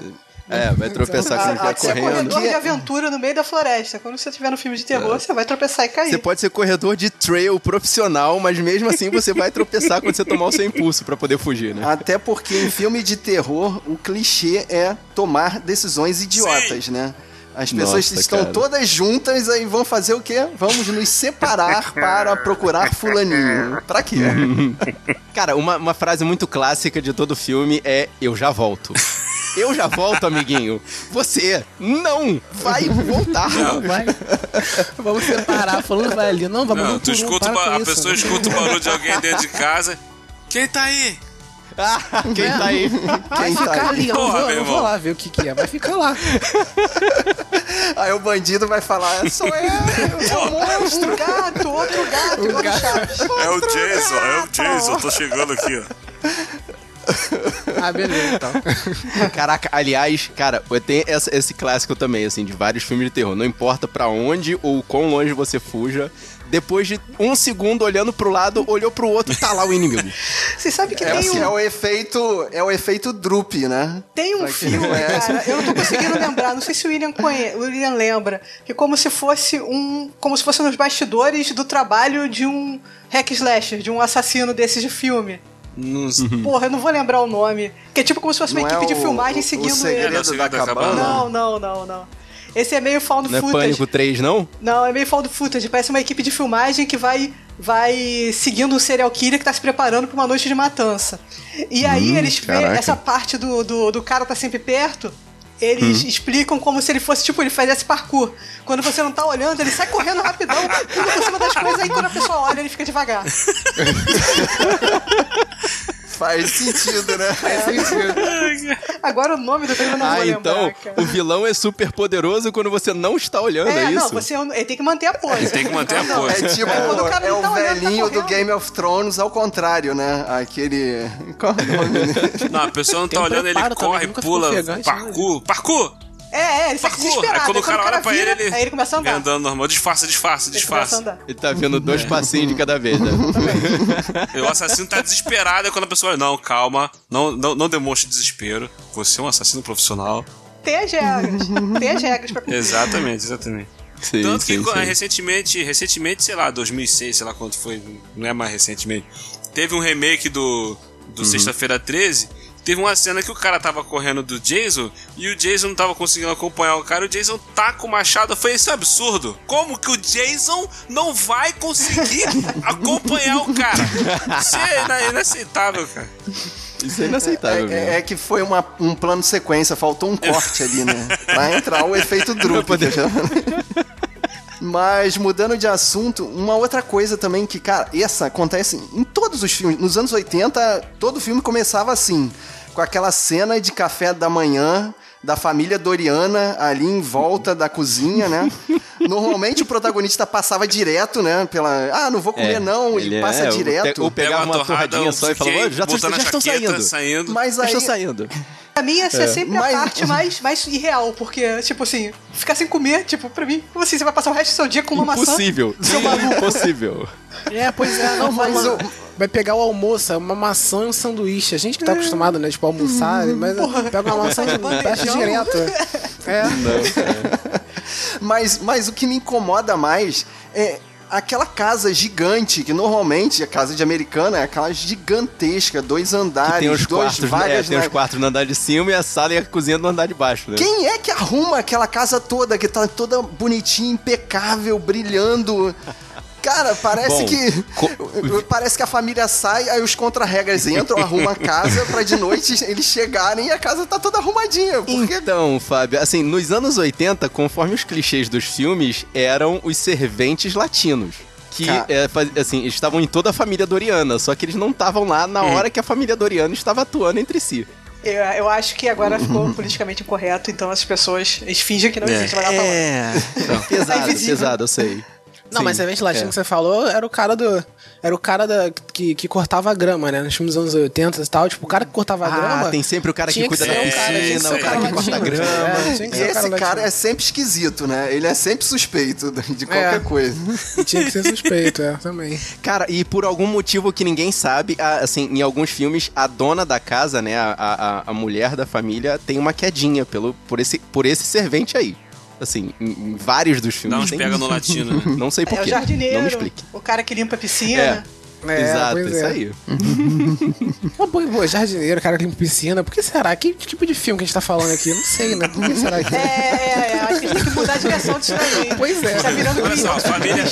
[SPEAKER 1] É, vai tropeçar quando estiver correndo. Você é
[SPEAKER 4] corredor de aventura no meio da floresta. Quando você estiver no filme de terror, é. você vai tropeçar e cair.
[SPEAKER 1] Você pode ser corredor de trail profissional, mas mesmo assim você vai tropeçar quando você tomar o seu impulso para poder fugir, né?
[SPEAKER 3] Até porque em filme de terror, o clichê é tomar decisões idiotas, Sim. né? As pessoas Nossa, estão cara. todas juntas e vão fazer o quê? Vamos nos separar para procurar fulaninho. Pra quê?
[SPEAKER 1] cara, uma, uma frase muito clássica de todo filme é eu já volto. Eu já volto, amiguinho. Você não vai voltar. Não, vai.
[SPEAKER 5] Vamos separar. Falando vai ali. Não, vamos Não,
[SPEAKER 2] tu escuta um, a pessoa escuta o barulho de alguém dentro de casa. Quem tá aí?
[SPEAKER 1] quem tá aí?
[SPEAKER 5] Vai
[SPEAKER 1] quem
[SPEAKER 5] ficar tá ali, eu, Porra, vou, eu vou lá ver o que, que é. Vai ficar lá.
[SPEAKER 3] Aí o bandido vai falar: sou eu, é o monstro, gato, outro gato, o gato.
[SPEAKER 2] É o Jason, é o Jason, tô chegando aqui, ó.
[SPEAKER 5] ah, beleza, então.
[SPEAKER 1] Caraca, aliás, cara, tem esse clássico também, assim, de vários filmes de terror. Não importa para onde ou quão longe você fuja, depois de um segundo olhando pro lado, olhou pro outro, tá lá o inimigo.
[SPEAKER 4] Você sabe que
[SPEAKER 3] é,
[SPEAKER 4] tem
[SPEAKER 3] assim, um... É o efeito, é o efeito Droop, né?
[SPEAKER 4] Tem um filme, cara, eu não tô conseguindo lembrar, não sei se o William, conhe... o William lembra, que como se fosse um, como se fosse nos bastidores do trabalho de um hack slasher, de um assassino desses de filme.
[SPEAKER 2] Nos... Uhum.
[SPEAKER 4] Porra, eu não vou lembrar o nome. Que é tipo como se fosse uma não equipe é o, de filmagem seguindo
[SPEAKER 3] o ele. Da cabana.
[SPEAKER 4] Não, não, não, não. Esse é meio found
[SPEAKER 1] não
[SPEAKER 4] footage. Não
[SPEAKER 1] é Pânico 3, não?
[SPEAKER 4] Não, é meio found footage. Parece uma equipe de filmagem que vai vai seguindo um serial killer que tá se preparando para uma noite de matança. E aí hum, eles vê essa parte do, do, do cara tá sempre perto eles hum. explicam como se ele fosse, tipo, ele fizesse parkour. Quando você não tá olhando, ele sai correndo rapidão, indo por cima das coisas, aí quando a pessoa olha, ele fica devagar.
[SPEAKER 3] Faz sentido, né? Faz sentido.
[SPEAKER 4] Agora o nome do filme eu não
[SPEAKER 1] ah,
[SPEAKER 4] vou
[SPEAKER 1] lembrar, então
[SPEAKER 4] cara.
[SPEAKER 1] o vilão é super poderoso quando você não está olhando, é, é isso?
[SPEAKER 4] Não, você, ele tem que manter a pose.
[SPEAKER 2] Ele tem que manter a pose.
[SPEAKER 3] É tipo, é, é o tá velhinho olhando, tá do Game of Thrones ao contrário, né? Aquele... Qual é o nome?
[SPEAKER 2] Não, a pessoa não tá olhando, ele corre, pula, parkour, parkour!
[SPEAKER 4] É, é, ele sai desesperado.
[SPEAKER 2] Aí quando o cara, olha pra
[SPEAKER 4] vira,
[SPEAKER 2] ele, ele,
[SPEAKER 4] aí ele começa a andar.
[SPEAKER 2] andando normal. Disfarça, disfarça, disfarça.
[SPEAKER 1] Ele, tá vendo dois é. passinhos de cada vez, né?
[SPEAKER 2] o assassino tá desesperado, e quando a pessoa olha, não, calma, não, não, não demonstre desespero. Você é um assassino profissional.
[SPEAKER 4] Tem as regras. Tem as regras pra.
[SPEAKER 2] Exatamente, exatamente. Sim, Tanto sim, que sim. recentemente, recentemente, sei lá, 2006, sei lá quanto foi, não é mais recentemente, teve um remake do, do uhum. Sexta-feira 13 Teve uma cena que o cara tava correndo do Jason e o Jason não tava conseguindo acompanhar o cara. O Jason tá com o machado. Foi isso é absurdo. Como que o Jason não vai conseguir acompanhar o cara? Isso é inaceitável, cara.
[SPEAKER 1] Isso é inaceitável,
[SPEAKER 3] é, é, é, que foi uma, um plano sequência, faltou um corte ali, né? Pra entrar o efeito Drup. Poder... Mas mudando de assunto, uma outra coisa também que, cara, essa acontece em todos os filmes. Nos anos 80, todo filme começava assim com aquela cena de café da manhã da família Doriana ali em volta da cozinha, né? Normalmente o protagonista passava direto, né? Pela. Ah, não vou comer, é, não, e passa é, direto.
[SPEAKER 1] Ou pegava uma, torradinha só e falava, já, já, já estão saindo.
[SPEAKER 2] saindo.
[SPEAKER 3] Mas aí...
[SPEAKER 1] Já estão saindo.
[SPEAKER 4] Pra mim, essa é, é sempre mas... a parte mais, mais irreal, porque, tipo assim, ficar sem comer, tipo, pra mim, como assim, você vai passar o resto do seu dia com uma
[SPEAKER 1] Impossível.
[SPEAKER 4] maçã? Impossível.
[SPEAKER 1] Impossível.
[SPEAKER 5] É, pois é, não, mas uma, vai pegar o almoço, uma maçã e um sanduíche. A gente que tá acostumado, né, tipo, almoçar, mas Porra, pega uma maçã e fecha direto. É. Não,
[SPEAKER 3] mas, mas o que me incomoda mais é aquela casa gigante, que normalmente a casa de americana é aquela gigantesca, dois andares, tem os dois
[SPEAKER 1] quartos,
[SPEAKER 3] vagas.
[SPEAKER 1] É, tem na... os quartos no andar de cima e a sala e a cozinha no andar de baixo, né?
[SPEAKER 3] Quem é que arruma aquela casa toda, que tá toda bonitinha, impecável, brilhando? Cara, parece
[SPEAKER 1] Bom,
[SPEAKER 3] que.
[SPEAKER 1] co-
[SPEAKER 3] Parece que a família sai, aí os contra-regras entram, arrumam a casa pra de noite eles chegarem e a casa tá toda arrumadinha. Porque
[SPEAKER 1] Então, Fábio, assim, nos anos 80, conforme os clichês dos filmes, eram os serventes latinos. Que, é, assim, estavam em toda a família Doriana, só que eles não estavam lá na hora que a família Doriana estava atuando entre si.
[SPEAKER 4] Eu, eu acho que agora ficou politicamente incorreto, então as pessoas eles fingem que não existe, mas ela tá lá.
[SPEAKER 1] É, pesado,
[SPEAKER 4] invisível.
[SPEAKER 1] pesado, eu sei.
[SPEAKER 5] Não,
[SPEAKER 1] Sim,
[SPEAKER 5] mas servente latino
[SPEAKER 1] é.
[SPEAKER 5] que você falou era o cara do. Era o cara da, que, que cortava a grama, né? Nos filmes dos anos 80 e tal. Tipo, o cara que cortava a
[SPEAKER 1] Ah,
[SPEAKER 5] grama.
[SPEAKER 1] tem sempre o cara que
[SPEAKER 5] tinha
[SPEAKER 1] cuida da
[SPEAKER 5] o cara, tinha
[SPEAKER 1] piscina,
[SPEAKER 5] ser
[SPEAKER 1] o cara que corta a grama.
[SPEAKER 5] é, que
[SPEAKER 3] E esse cara
[SPEAKER 5] latino.
[SPEAKER 3] é sempre esquisito, né? Ele é sempre suspeito de qualquer
[SPEAKER 5] É.
[SPEAKER 3] coisa.
[SPEAKER 5] E tinha que ser suspeito, é, também.
[SPEAKER 1] Cara, e por algum motivo que ninguém sabe, assim, em alguns filmes, a dona da casa, né, a, a, a mulher da família, tem uma quedinha pelo, por, esse, por esse servente aí. Assim, em, em vários dos filmes.
[SPEAKER 2] Dá uns
[SPEAKER 1] tem
[SPEAKER 2] pega
[SPEAKER 1] isso.
[SPEAKER 2] no latino, né?
[SPEAKER 1] Não sei
[SPEAKER 4] É o
[SPEAKER 1] porquê.
[SPEAKER 4] jardineiro,
[SPEAKER 1] Não me explique.
[SPEAKER 4] o cara que limpa a piscina.
[SPEAKER 1] É.
[SPEAKER 5] É,
[SPEAKER 1] Exato,
[SPEAKER 5] pois
[SPEAKER 1] isso
[SPEAKER 5] é.
[SPEAKER 1] aí.
[SPEAKER 5] Mas, pô, pô, jardineiro, cara que limpa piscina. Por que será? Que, tipo de filme que a gente tá falando aqui? Não sei, né? Por que será que.
[SPEAKER 4] É, é, é, acho que a gente tem que mudar a direção disso aí.
[SPEAKER 5] Pois é.
[SPEAKER 4] Tá virando
[SPEAKER 2] Olha só, família,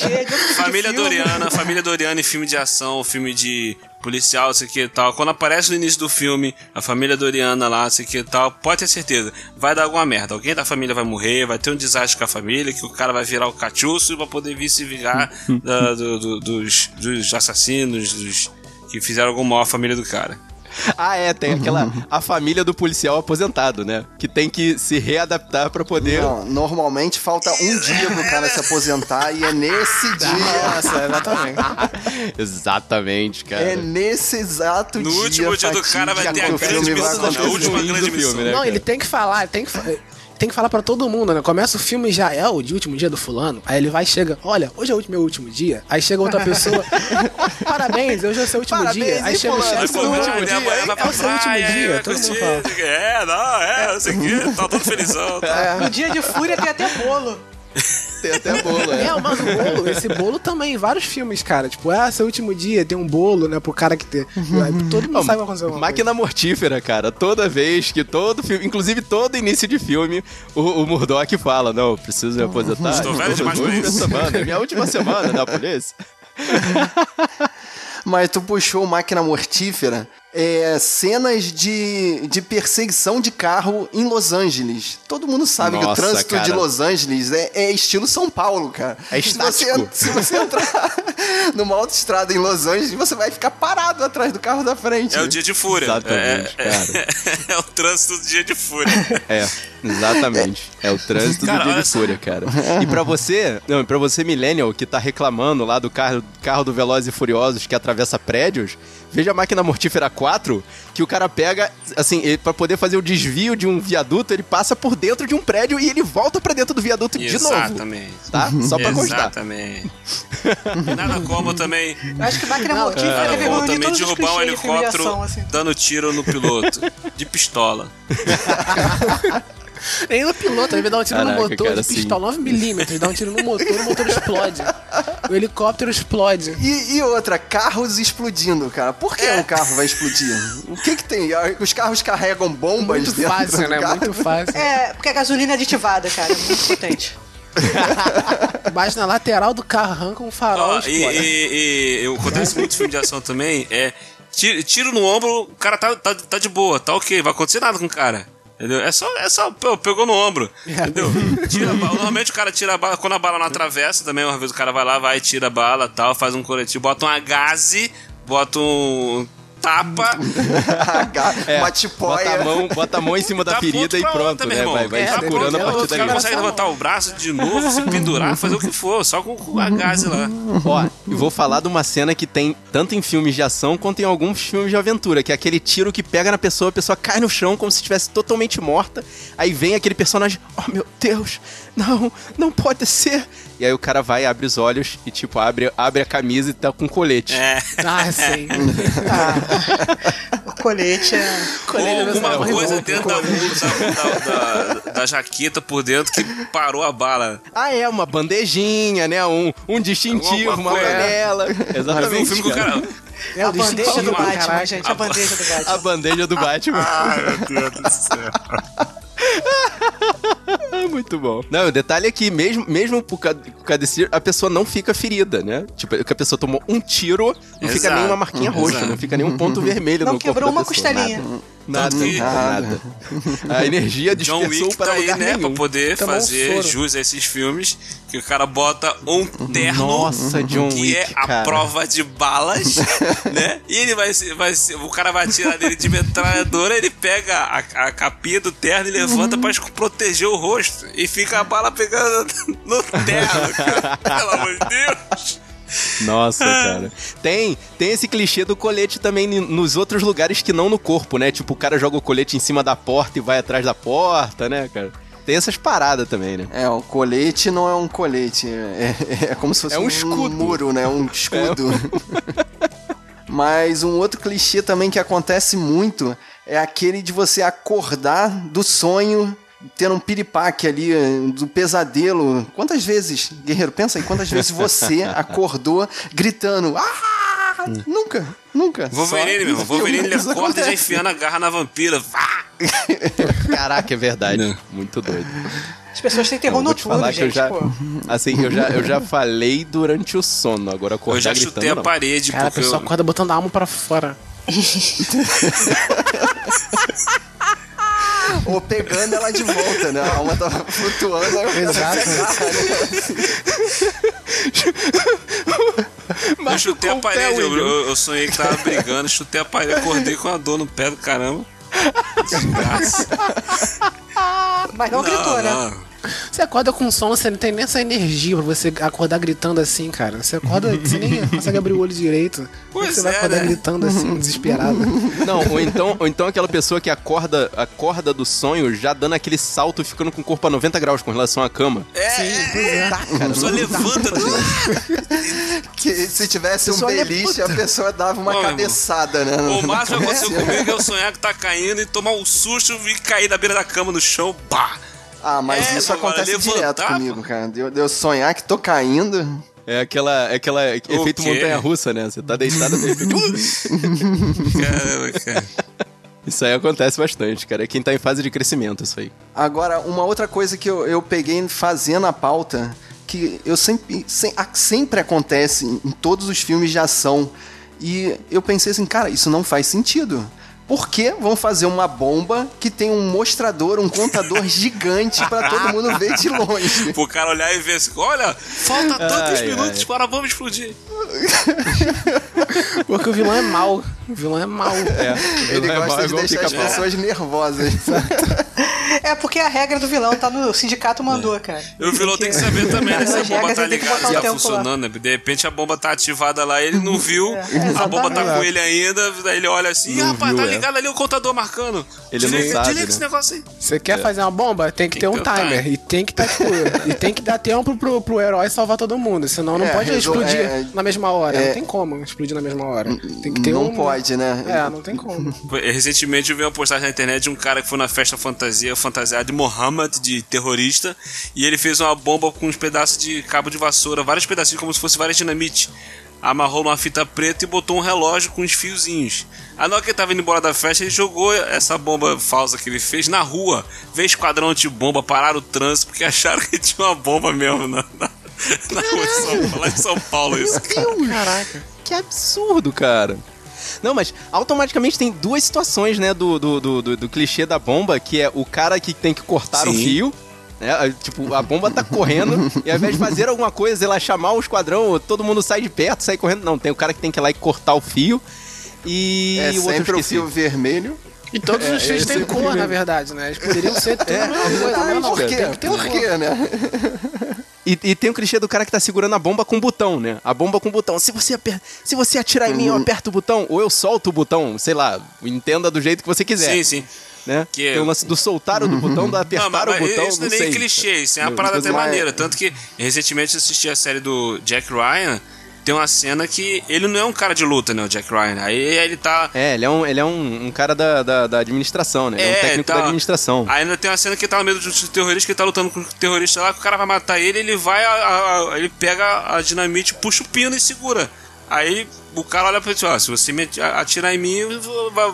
[SPEAKER 2] família. Doriana, família Doriana em filme de ação, filme de policial, sei que e tal. Quando aparece no início do filme a família Doriana lá, sei que e tal, pode ter certeza, vai dar alguma merda. Alguém da família vai morrer, vai ter um desastre com a família, que o cara vai virar o cachuço pra poder vir se vingar da- do- do- dos, dos assassinos, dos que fizeram algum mal à família do cara.
[SPEAKER 1] Ah, é, tem aquela. A família do policial aposentado, né? Que tem que se readaptar pra poder.
[SPEAKER 3] Não, normalmente falta um dia pro cara se aposentar e é nesse dia.
[SPEAKER 5] Nossa, exatamente.
[SPEAKER 1] Exatamente, cara.
[SPEAKER 3] É nesse exato
[SPEAKER 2] No
[SPEAKER 3] dia.
[SPEAKER 2] último dia do cara vai ter a grande
[SPEAKER 3] filme vai
[SPEAKER 2] missão, né? a última grande
[SPEAKER 1] do filme,
[SPEAKER 2] missão.
[SPEAKER 1] né?
[SPEAKER 5] Não,
[SPEAKER 1] cara?
[SPEAKER 5] ele tem que falar, ele tem que, tem que falar pra todo mundo, né? Começa o filme já é o de último dia do fulano. Aí ele vai e chega, olha, hoje é o meu último dia. Aí chega outra pessoa, parabéns, hoje é o seu último
[SPEAKER 3] Parabéns,
[SPEAKER 5] dia. Aí chega o chefe
[SPEAKER 2] Vai
[SPEAKER 5] no
[SPEAKER 2] comer,
[SPEAKER 5] último
[SPEAKER 2] daí
[SPEAKER 5] dia. É o seu último dia, todo mundo fala.
[SPEAKER 2] É, não, é, não sei o que, tá todo felizão. Tá.
[SPEAKER 4] No dia de fúria tem até bolo.
[SPEAKER 1] Tem até bolo, é.
[SPEAKER 5] É, mas o bolo, esse bolo também, em vários filmes, cara. Tipo, ah, seu último dia, tem um bolo, né, pro cara que ter. Aí todo mundo sabe o que alguma
[SPEAKER 1] Máquina mortífera, cara. Toda vez que todo filme, inclusive todo início de filme, o, o Murdoch fala: Não, preciso me aposentar.
[SPEAKER 2] Estou velho demais pra
[SPEAKER 1] Última
[SPEAKER 2] isso."
[SPEAKER 1] semana, é minha última semana na polícia.
[SPEAKER 3] Mas tu puxou máquina mortífera. É, cenas de, de perseguição de carro em Los Angeles. Todo mundo sabe que o
[SPEAKER 1] Nossa,
[SPEAKER 3] trânsito
[SPEAKER 1] cara.
[SPEAKER 3] de Los Angeles é, é estilo São Paulo, cara.
[SPEAKER 1] É
[SPEAKER 3] Se você,
[SPEAKER 1] estático.
[SPEAKER 3] se você entrar numa autoestrada em Los Angeles, você vai ficar parado atrás do carro da frente.
[SPEAKER 2] É o dia de fúria.
[SPEAKER 1] Exatamente,
[SPEAKER 2] é,
[SPEAKER 1] cara.
[SPEAKER 2] É, é o trânsito do dia de fúria.
[SPEAKER 1] É, exatamente. É o trânsito
[SPEAKER 2] Cara,
[SPEAKER 1] do dia de fúria, cara. E pra você, não, pra você millennial que tá reclamando lá do carro, carro do Velozes e Furiosos que atravessa prédios, veja a máquina mortífera 4, que o cara pega, assim, ele, pra poder fazer o desvio de um viaduto, ele passa por dentro de um prédio e ele volta pra dentro do viaduto de novo.
[SPEAKER 2] Exatamente.
[SPEAKER 1] Tá? Só pra constar.
[SPEAKER 2] Exatamente. E nada como também.
[SPEAKER 4] Eu acho que máquina mortífera
[SPEAKER 2] como
[SPEAKER 4] reunir
[SPEAKER 2] também
[SPEAKER 4] todos os
[SPEAKER 2] derrubar um helicóptero
[SPEAKER 4] assim.
[SPEAKER 2] dando tiro no piloto. De pistola.
[SPEAKER 5] Nem no piloto, ele vai dar um tiro
[SPEAKER 1] Caraca,
[SPEAKER 5] no motor
[SPEAKER 1] cara,
[SPEAKER 5] de pistola 9mm, dá um tiro no motor, o motor explode. O helicóptero explode.
[SPEAKER 3] E, e outra, carros explodindo, cara. Por que um carro vai explodir? O que que tem? Os carros carregam bombas
[SPEAKER 5] Muito
[SPEAKER 3] dentro
[SPEAKER 5] fácil,
[SPEAKER 3] do
[SPEAKER 5] né?
[SPEAKER 3] carro?
[SPEAKER 5] Muito fácil.
[SPEAKER 4] É, porque a gasolina é aditivada, cara, é muito potente.
[SPEAKER 5] Bate na lateral do carro, arranca um farol
[SPEAKER 2] Ó,
[SPEAKER 5] e
[SPEAKER 2] e,
[SPEAKER 5] explode.
[SPEAKER 2] e, e, acontece muito em filme de ação também. É tiro, tiro no ombro, o cara tá, tá, tá de boa, tá ok, vai acontecer nada com o cara. Entendeu? É só, é só, pô, pegou no ombro. Entendeu? Tira a bala. Normalmente o cara tira a bala, quando a bala não atravessa, também uma vez o cara vai lá, vai, tira a bala tal, faz um coletivo, bota uma gaze, bota um tapa.
[SPEAKER 1] É, bota, a mão, bota a mão em cima da
[SPEAKER 2] Tá
[SPEAKER 1] ferida e pronto,
[SPEAKER 2] outra,
[SPEAKER 1] né?
[SPEAKER 2] irmão.
[SPEAKER 1] Vai, vai
[SPEAKER 5] É,
[SPEAKER 1] se curando a partir
[SPEAKER 2] O cara
[SPEAKER 1] daí.
[SPEAKER 2] consegue levantar o braço de novo, se pendurar, fazer o que for, só com, com a gaze lá.
[SPEAKER 1] Ó, eu vou falar de uma cena que tem tanto em filmes de ação quanto em alguns filmes de aventura, que é aquele tiro que pega na pessoa, a pessoa cai no chão como se estivesse totalmente morta, aí vem aquele personagem, oh meu Deus, não, não pode ser. E aí o cara vai, abre os olhos e tipo, abre, abre a camisa e tá com colete.
[SPEAKER 2] É.
[SPEAKER 5] Ah, sim.
[SPEAKER 4] O colete é.
[SPEAKER 2] Ou alguma
[SPEAKER 5] Colete
[SPEAKER 2] coisa
[SPEAKER 5] é
[SPEAKER 2] dentro da, da, da, da jaqueta por dentro que parou a bala.
[SPEAKER 1] Ah, é, uma bandejinha, né? Um, um distintivo, uma panela.
[SPEAKER 2] Vi
[SPEAKER 1] Exatamente.
[SPEAKER 2] um filme
[SPEAKER 1] cara.
[SPEAKER 5] É
[SPEAKER 4] a bandeja do Batman, gente. A bandeja do
[SPEAKER 1] A
[SPEAKER 4] Batman.
[SPEAKER 1] bandeja do Batman.
[SPEAKER 2] Ai, meu Deus do céu.
[SPEAKER 1] Muito bom. Não, o detalhe é que mesmo, mesmo por desse a pessoa não fica ferida, né? Tipo, que a pessoa tomou um tiro, não Exato. fica nenhuma marquinha roxa, Exato. não fica nenhum ponto vermelho
[SPEAKER 4] não
[SPEAKER 1] no corpo
[SPEAKER 4] quebrou uma costelinha.
[SPEAKER 1] Nada, nada. A energia dispersou
[SPEAKER 2] John Wick
[SPEAKER 1] para
[SPEAKER 2] tá aí,
[SPEAKER 1] lugar
[SPEAKER 2] né,
[SPEAKER 1] nenhum.
[SPEAKER 2] pra poder Tomou fazer um jus a esses filmes, que o cara bota um terno
[SPEAKER 1] Nossa, John
[SPEAKER 2] que
[SPEAKER 1] Wick,
[SPEAKER 2] é a
[SPEAKER 1] cara.
[SPEAKER 2] prova de balas, né? E ele vai, vai o cara vai tirar dele de metralhadora, ele pega a, a capinha do terno e levanta pra proteger o rosto e fica a bala pegando no terno, cara. Pelo amor de Deus.
[SPEAKER 1] Nossa, cara. Tem, tem esse clichê do colete também nos outros lugares que não no corpo, né? Tipo, o cara joga o colete em cima da porta e vai atrás da porta, né, cara? Tem essas paradas também, né?
[SPEAKER 3] É, o colete não é um colete. É, é, é como se fosse
[SPEAKER 1] é um,
[SPEAKER 3] um,
[SPEAKER 1] escudo.
[SPEAKER 3] muro, né? Um escudo. É. Mas um outro clichê também que acontece muito é aquele de você acordar do sonho tendo um piripaque ali do pesadelo. Quantas vezes, guerreiro, pensa aí, quantas vezes você acordou gritando: Ah! Nunca, nunca.
[SPEAKER 2] Wolverine, meu. Wolverine ele acorda e já enfiando a garra na vampira.
[SPEAKER 1] Caraca, é verdade. Não. Muito doido.
[SPEAKER 4] As pessoas têm terror noturno, gente,
[SPEAKER 1] já,
[SPEAKER 4] pô.
[SPEAKER 1] Assim, eu já, eu já falei durante o sono, agora acordar
[SPEAKER 2] Eu já
[SPEAKER 1] gritando,
[SPEAKER 2] chutei a
[SPEAKER 1] não.
[SPEAKER 2] parede.
[SPEAKER 5] Cara, a pessoa
[SPEAKER 2] eu...
[SPEAKER 5] acorda botando a alma pra fora.
[SPEAKER 3] Ou pegando ela de volta, né? A alma tava flutuando.
[SPEAKER 5] Exato.
[SPEAKER 2] Eu chutei a parede, eu, eu, eu, sonhei que tava brigando, chutei a parede, acordei com a dor no pé do caramba. Desgraça.
[SPEAKER 4] Mas não, não gritou, né?
[SPEAKER 2] não.
[SPEAKER 5] Você acorda com sono, você não tem nem essa energia pra você acordar gritando assim, cara. Você acorda, você nem consegue abrir o olho direito.
[SPEAKER 2] Pois
[SPEAKER 5] você vai
[SPEAKER 2] é,
[SPEAKER 5] acordar
[SPEAKER 2] né?
[SPEAKER 5] gritando assim, desesperado.
[SPEAKER 1] Não, ou então, ou então aquela pessoa que acorda, acorda do sonho já dando aquele salto e ficando com o corpo a 90 graus com relação à cama.
[SPEAKER 2] É,
[SPEAKER 5] Sim, pois é.
[SPEAKER 3] Tá, cara.
[SPEAKER 2] só levanta.
[SPEAKER 3] Que se tivesse um beliche, a pessoa dava uma
[SPEAKER 2] Ô,
[SPEAKER 3] cabeçada, né?
[SPEAKER 2] O máximo que
[SPEAKER 3] É,
[SPEAKER 2] aconteceu comigo é eu sonhar que tá caindo e tomar um susto e cair na beira da cama no chão, pá!
[SPEAKER 3] Ah, mas
[SPEAKER 2] É,
[SPEAKER 3] isso acontece
[SPEAKER 2] levantar,
[SPEAKER 3] direto comigo, cara. De eu, sonhar que tô caindo.
[SPEAKER 1] É aquela, é aquela efeito montanha-russa, né? Você tá deitado de repente.
[SPEAKER 2] Caramba, cara.
[SPEAKER 1] Isso aí acontece bastante, cara. É quem tá em fase de crescimento, isso aí.
[SPEAKER 3] Agora, uma outra coisa que eu, eu peguei fazendo a pauta, que eu sempre, sem- a- sempre acontece em todos os filmes de ação. E eu pensei assim, cara, isso não faz sentido. Por que vão fazer uma bomba que tem um mostrador, um contador gigante pra todo mundo ver de longe?
[SPEAKER 2] Pro cara olhar e ver assim, olha, falta tantos
[SPEAKER 1] Ai,
[SPEAKER 2] minutos
[SPEAKER 1] ai.
[SPEAKER 2] para a bomba explodir.
[SPEAKER 5] Porque o vilão é mau. O vilão é mau.
[SPEAKER 1] É,
[SPEAKER 3] Ele
[SPEAKER 1] é
[SPEAKER 3] gosta de
[SPEAKER 1] igual
[SPEAKER 3] deixar as pessoas nervosas.
[SPEAKER 4] É porque a regra do vilão tá no sindicato mandou, cara.
[SPEAKER 2] E o vilão tem que saber também, né? Se a bomba tá ligada, se
[SPEAKER 4] o
[SPEAKER 2] tá funcionando, né? De repente a bomba tá ativada lá, ele não viu, a bomba tá com ele ainda, daí ele olha assim,
[SPEAKER 1] Não
[SPEAKER 2] rapaz,
[SPEAKER 1] viu,
[SPEAKER 2] tá
[SPEAKER 1] é.
[SPEAKER 2] ligado ali o contador marcando.
[SPEAKER 1] Ele não
[SPEAKER 2] desliga,
[SPEAKER 1] sabe,
[SPEAKER 2] desliga
[SPEAKER 1] né?
[SPEAKER 2] esse negócio aí.
[SPEAKER 5] Você quer fazer uma bomba? Tem que
[SPEAKER 2] Tem
[SPEAKER 5] ter um
[SPEAKER 2] o
[SPEAKER 5] timer.
[SPEAKER 2] time.
[SPEAKER 5] E tem que, tá, tipo, e tem que dar tempo pro, pro herói salvar todo mundo. Senão não
[SPEAKER 3] É,
[SPEAKER 5] pode
[SPEAKER 3] resol-
[SPEAKER 5] explodir
[SPEAKER 3] é,
[SPEAKER 5] na mesma hora.
[SPEAKER 3] é.
[SPEAKER 5] Não tem como explodir na mesma hora. Tem que ter
[SPEAKER 3] não
[SPEAKER 5] um.
[SPEAKER 3] pode, né?
[SPEAKER 5] É, não tem como.
[SPEAKER 2] Recentemente eu vi uma postagem na internet de um cara que foi na festa fantasia, fantasiado de Mohammed, de terrorista, e ele fez uma bomba com uns pedaços de cabo de vassoura, vários pedacinhos, como se fosse várias dinamite. Amarrou numa fita preta e botou um relógio com uns fiozinhos. Na hora que ele tava indo embora da festa, ele jogou essa bomba falsa que ele fez na rua. Veio esquadrão de bomba, pararam o trânsito, porque acharam que tinha uma bomba mesmo na, na, na rua de São Paulo, lá em São Paulo isso.
[SPEAKER 5] Caraca.
[SPEAKER 1] Que absurdo, cara. Não, mas automaticamente tem duas situações, né, do, do, do, do- do clichê da bomba, que é o cara que tem que cortar o
[SPEAKER 2] Sim.
[SPEAKER 1] fio, né, tipo, a bomba tá correndo, e ao invés de fazer alguma coisa, sei lá, chamar o esquadrão, todo mundo sai de perto, sai correndo. Não, tem o cara que tem que ir lá e cortar o fio, e
[SPEAKER 3] É
[SPEAKER 1] o outro
[SPEAKER 3] sempre o fio vermelho.
[SPEAKER 5] E todos os fios
[SPEAKER 1] esse
[SPEAKER 5] têm
[SPEAKER 1] é
[SPEAKER 5] cor,
[SPEAKER 1] primeiro.
[SPEAKER 5] na verdade, né? Eles poderiam ser tudo a mesma coisa.
[SPEAKER 3] Quê?
[SPEAKER 5] tem que ter um
[SPEAKER 3] quê, né?
[SPEAKER 1] E, e tem o clichê do cara que tá segurando a bomba com o botão, né? A bomba com o botão. Se você, aper... Se você atirar em mim, eu aperto o botão, ou eu solto o botão, sei lá, entenda do jeito que você quiser.
[SPEAKER 2] Sim, sim.
[SPEAKER 1] Né?
[SPEAKER 2] Que-
[SPEAKER 1] Tem o lance do soltar o do botão, do apertar
[SPEAKER 2] Não, mas,
[SPEAKER 1] o botão,
[SPEAKER 2] isso
[SPEAKER 1] não
[SPEAKER 2] é nem
[SPEAKER 1] sei.
[SPEAKER 2] clichê, isso é uma
[SPEAKER 1] Não,
[SPEAKER 2] parada até
[SPEAKER 1] é-
[SPEAKER 2] maneira. Tanto que recentemente eu assisti a série do Jack Ryan. Tem uma cena que ele não é um cara de luta, né? O Jack Ryan. Aí ele tá.
[SPEAKER 1] É, ele é um, ele é um, um cara da, da, da administração, né? Ele é um técnico
[SPEAKER 2] tá.
[SPEAKER 1] da administração.
[SPEAKER 2] Aí ainda tem uma cena que ele tá no meio dos terroristas, que ele tá lutando com o terrorista lá, que o cara vai matar ele, ele vai, a- a- ele pega a dinamite, puxa o pino e segura. Aí o cara olha pra ele e ó, se você atirar em mim, vai,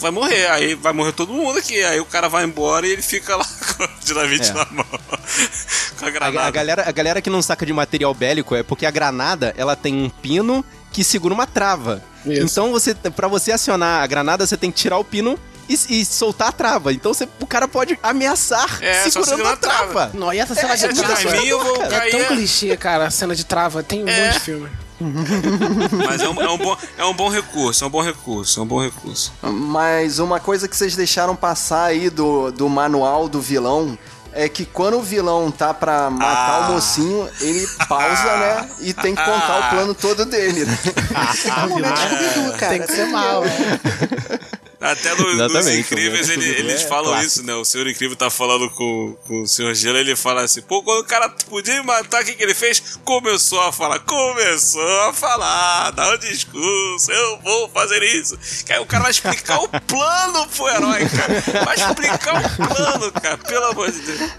[SPEAKER 2] vai morrer. Aí vai morrer todo mundo aqui. Aí o cara vai embora e ele fica lá com o dinamite
[SPEAKER 1] É.
[SPEAKER 2] na mão. com a
[SPEAKER 1] A,
[SPEAKER 2] granada.
[SPEAKER 1] a galera, a galera que não saca de material bélico é porque a granada, ela tem um pino que segura uma trava.
[SPEAKER 5] Isso.
[SPEAKER 1] Então, você, para você acionar a granada, você tem que tirar o pino e, e soltar a trava. Então, você- o cara pode ameaçar
[SPEAKER 2] É,
[SPEAKER 1] segurando a
[SPEAKER 2] a trava.
[SPEAKER 1] trava.
[SPEAKER 5] Não, e essa cena
[SPEAKER 1] É,
[SPEAKER 5] de
[SPEAKER 1] é
[SPEAKER 5] trava?
[SPEAKER 2] desafio, eu vou
[SPEAKER 5] É
[SPEAKER 2] cair,
[SPEAKER 5] tão
[SPEAKER 2] é.
[SPEAKER 5] clichê, cara, a cena de trava. Tem um
[SPEAKER 2] É.
[SPEAKER 5] monte de filme.
[SPEAKER 2] Mas é um, é um bom, é um bom recurso, é um bom recurso, é um bom recurso.
[SPEAKER 3] Mas uma coisa que vocês deixaram passar aí do, do manual do vilão é que quando o vilão tá pra matar
[SPEAKER 2] Ah.
[SPEAKER 3] o mocinho, ele pausa, né? E tem que contar o plano todo dele. Né?
[SPEAKER 4] É o momento Scooby-Doo, cara.
[SPEAKER 5] Tem que ser mal.
[SPEAKER 2] Até no, nos Incríveis ele- eles
[SPEAKER 1] é
[SPEAKER 2] falam
[SPEAKER 1] clássico.
[SPEAKER 2] isso, né? O Senhor Incrível tá falando com, com o Senhor Gelo, ele fala assim, pô, quando o cara podia me matar, o que, que ele fez? Começou a falar, começou a falar, dá um discurso, eu vou fazer isso. Que aí o cara vai explicar o plano pro herói, cara. Vai explicar o plano, cara, pelo amor de Deus.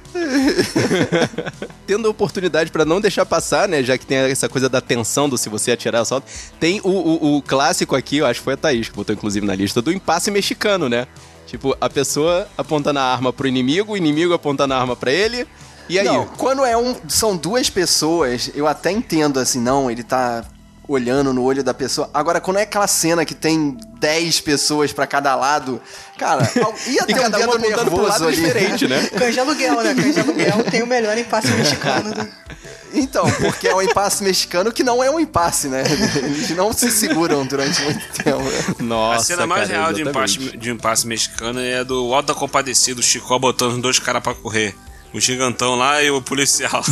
[SPEAKER 1] Tendo a oportunidade pra não deixar passar, né? Já que tem essa coisa da tensão do se você atirar assalto. Tem o, o, o clássico aqui, eu acho que foi a Thaís que botou inclusive na lista, do impasse mexicano, né? Tipo, a pessoa apontando a arma pro inimigo, o inimigo apontando a arma pra ele. E aí?
[SPEAKER 3] Não, quando é um, são duas pessoas, eu até entendo assim, não, ele tá olhando no olho da pessoa. Agora, quando é aquela cena que tem 10 pessoas pra cada lado, cara, ia
[SPEAKER 1] E
[SPEAKER 3] ter um dedo
[SPEAKER 1] apontando pro
[SPEAKER 3] nervoso
[SPEAKER 1] lado
[SPEAKER 3] ali.
[SPEAKER 1] diferente, né?
[SPEAKER 4] De aluguel, né? De aluguel tem o melhor impasse mexicano. Do...
[SPEAKER 3] Então, porque é um impasse mexicano que não é um impasse, né? Eles não se seguram durante muito tempo.
[SPEAKER 1] Nossa,
[SPEAKER 2] a cena mais
[SPEAKER 1] cara,
[SPEAKER 2] real de impasse, de impasse mexicano é do Alto da Compadecido, o Chicó botando os dois caras pra correr. O gigantão lá e o policial.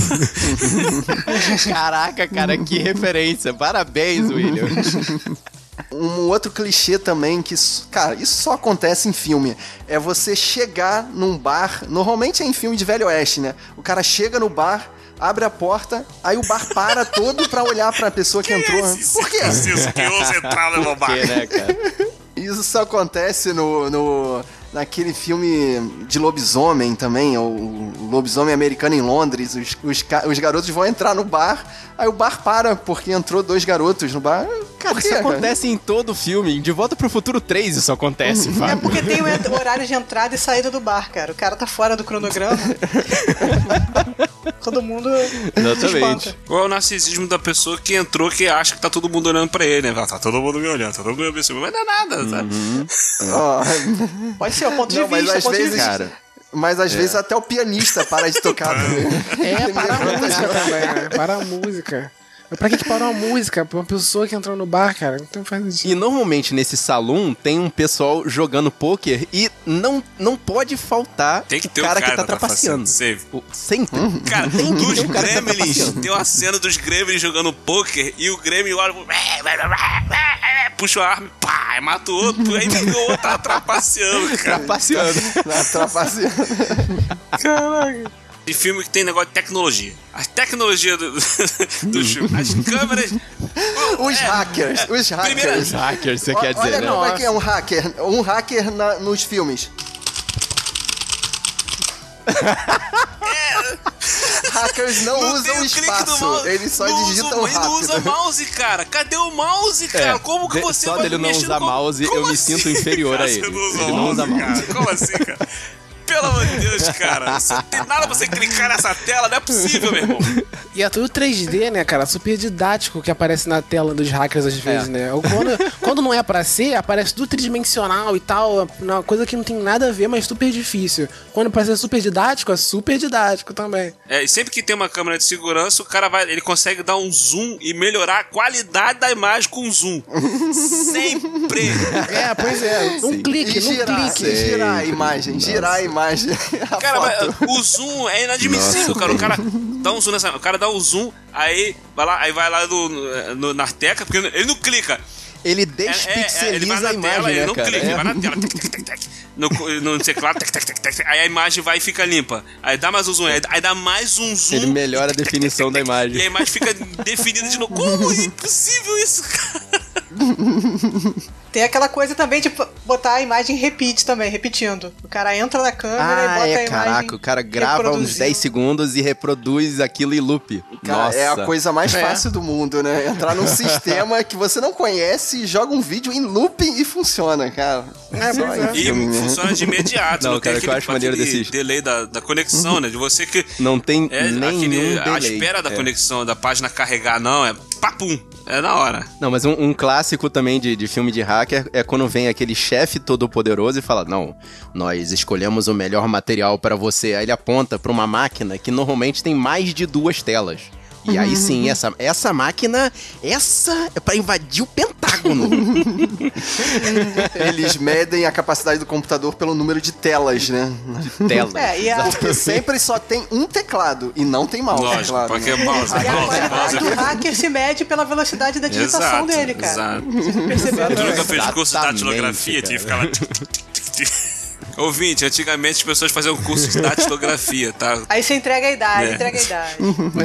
[SPEAKER 1] Caraca, cara, que referência. Parabéns, William.
[SPEAKER 3] Um outro clichê também que, cara, isso só acontece em filme. É você chegar num bar, normalmente é em filme de velho oeste, né? O cara chega no bar, abre a porta, aí o bar para todo pra olhar pra pessoa que, entrou. Por quê?
[SPEAKER 2] Isso que ousa entrar no meu
[SPEAKER 1] Por quê, né, cara?
[SPEAKER 3] Isso só acontece no, no naquele filme de lobisomem também, o, lobisomem americano em Londres. Os, os, os garotos vão entrar no bar, aí o bar para porque entrou dois garotos no bar. Quê,
[SPEAKER 1] isso acontece em todo filme. De Volta pro Futuro 3 isso acontece,
[SPEAKER 4] É
[SPEAKER 1] Fábio.
[SPEAKER 4] porque tem o horário de entrada e saída do bar, cara. O cara tá fora do cronograma. Todo mundo.
[SPEAKER 1] Exatamente.
[SPEAKER 2] Ou é o narcisismo da pessoa que entrou que acha que tá todo mundo olhando pra ele, né? Ah, Tá todo mundo me olhando, tá todo mundo me observando. Mas não é nada, sabe?
[SPEAKER 3] Ó,
[SPEAKER 4] Pode ser, o ponto de
[SPEAKER 3] Não, mas
[SPEAKER 4] vista,
[SPEAKER 3] às
[SPEAKER 4] ponto de
[SPEAKER 3] vezes,
[SPEAKER 4] vista.
[SPEAKER 1] Cara.
[SPEAKER 3] mas às vezes até o pianista para de tocar.
[SPEAKER 5] É, para a música também, né? Para a música. Pra que, que parou a música? Pra uma pessoa que entrou no bar, cara? Não faz sentido.
[SPEAKER 1] E normalmente nesse salão tem um pessoal jogando pôquer e não, não pode faltar
[SPEAKER 2] Tem que
[SPEAKER 1] o
[SPEAKER 2] ter
[SPEAKER 1] cara,
[SPEAKER 2] o cara
[SPEAKER 1] que tá
[SPEAKER 2] que tá
[SPEAKER 1] trapaceando. Sempre.
[SPEAKER 2] Cara,
[SPEAKER 1] Tem que
[SPEAKER 2] dos
[SPEAKER 1] ter um cara tá
[SPEAKER 2] Gremlins,
[SPEAKER 1] trapaceando.
[SPEAKER 2] tem uma cena dos Gremlins jogando pôquer e o Gremlin olha, puxa a arma, e pá, mata o outro, aí o outro tá trapaceando, cara.
[SPEAKER 1] Trapaceando.
[SPEAKER 3] Na trapaceando.
[SPEAKER 2] De filme que tem negócio de tecnologia. A tecnologia do, dos filmes. As câmeras.
[SPEAKER 3] Os
[SPEAKER 2] É,
[SPEAKER 3] hackers,
[SPEAKER 2] é,
[SPEAKER 3] os hackers.
[SPEAKER 1] Hacker, você
[SPEAKER 3] Ó-
[SPEAKER 1] quer dizer,
[SPEAKER 3] Olha
[SPEAKER 1] né?
[SPEAKER 3] como é que é um hacker. Um hacker na- nos filmes. Hackers não,
[SPEAKER 2] Não
[SPEAKER 3] usam
[SPEAKER 2] o do
[SPEAKER 3] espaço, eles só
[SPEAKER 2] não
[SPEAKER 3] digitam
[SPEAKER 2] usa, Ele não usa
[SPEAKER 3] rápido.
[SPEAKER 2] mouse, cara. Cadê o mouse, cara?
[SPEAKER 1] É,
[SPEAKER 2] como que
[SPEAKER 1] de-
[SPEAKER 2] você
[SPEAKER 1] só
[SPEAKER 2] vai
[SPEAKER 1] dele não
[SPEAKER 2] mexer
[SPEAKER 1] usar mouse,
[SPEAKER 2] Como
[SPEAKER 1] eu me
[SPEAKER 2] assim?
[SPEAKER 1] sinto inferior a ele. Ele não usa mouse.
[SPEAKER 2] cara. Como assim, cara? Pelo amor de Deus, cara. Você não tem nada pra você clicar nessa tela, não é possível, meu irmão.
[SPEAKER 5] E é tudo 3D, né, cara? Super didático que aparece na tela dos hackers às vezes, né? Ou Quando, quando não é pra ser, aparece tudo tridimensional e tal. Uma coisa que não tem nada a ver, mas super difícil. Quando é pra ser super didático, é super didático também.
[SPEAKER 2] É, e sempre que tem uma câmera de segurança, o cara vai, ele consegue dar um zoom e melhorar a qualidade da imagem com zoom. sempre.
[SPEAKER 5] É, pois é. Um clique,
[SPEAKER 3] E
[SPEAKER 5] num
[SPEAKER 3] girar,
[SPEAKER 5] clique.
[SPEAKER 3] e girar a imagem, girar a imagem.
[SPEAKER 2] Cara, mas o zoom é inadmissível, cara. O cara dá um zoom nessa. O cara dá um zoom, aí vai lá, aí vai lá no, no, na Arteca, porque ele não clica.
[SPEAKER 1] Ele
[SPEAKER 2] É, é, é,
[SPEAKER 1] despixeliza
[SPEAKER 2] ele vai na
[SPEAKER 1] a imagem,
[SPEAKER 2] tela, ele
[SPEAKER 1] né,
[SPEAKER 2] não
[SPEAKER 1] cara?
[SPEAKER 2] clica,
[SPEAKER 1] É.
[SPEAKER 2] ele vai na tela. Tec, tec, tec, tec. No, no teclado, tec, tec, tec, tec, tec. aí a imagem vai e fica limpa. Aí dá mais um zoom, aí, dá mais um zoom.
[SPEAKER 1] Ele melhora a definição da imagem.
[SPEAKER 2] E a imagem fica definida de novo. Como é impossível isso, cara?
[SPEAKER 4] Tem aquela coisa também de botar a imagem repeat também, repetindo. O cara entra na câmera
[SPEAKER 1] ah,
[SPEAKER 4] e bota
[SPEAKER 1] é,
[SPEAKER 4] a imagem.
[SPEAKER 1] Caraca, o cara grava uns 10 segundos e reproduz aquilo em loop.
[SPEAKER 3] Cara,
[SPEAKER 1] Nossa.
[SPEAKER 3] é a coisa mais é. fácil do mundo, né? Entrar num sistema que você não conhece, joga um vídeo em looping e funciona, cara.
[SPEAKER 2] É, Só é. E filme, funciona de imediato. Não, não cara, tem aquele, eu acho maneiro desses... delay da, da conexão, né? De você que...
[SPEAKER 1] Não tem é, nenhum aquele, delay.
[SPEAKER 2] A espera da é. conexão, da página carregar, não. É papum. É na hora.
[SPEAKER 1] Não, mas um, um clássico também de, de filme de hacker é quando vem aquele chefe todo poderoso e fala: Não, nós escolhemos o melhor material para você. Aí ele aponta para uma máquina que normalmente tem mais de duas telas. E aí sim, essa, essa máquina, essa é para invadir o Pentágono.
[SPEAKER 3] Eles medem a capacidade do computador pelo número de telas, né?
[SPEAKER 1] De telas.
[SPEAKER 3] É, e a... Porque sempre só tem um teclado e não tem mouse.
[SPEAKER 2] Lógico,
[SPEAKER 3] claro,
[SPEAKER 2] porque né? mouse,
[SPEAKER 4] e mouse, a mouse. O hacker se mede pela velocidade da digitação
[SPEAKER 2] exato,
[SPEAKER 4] dele, cara.
[SPEAKER 2] Exato. Você percebeu? Tu nunca fez curso de datilografia, tinha que ficar lá... Ouvinte, antigamente as pessoas faziam curso de datilografia, tá?
[SPEAKER 4] Aí você entrega a idade, é. entrega a idade.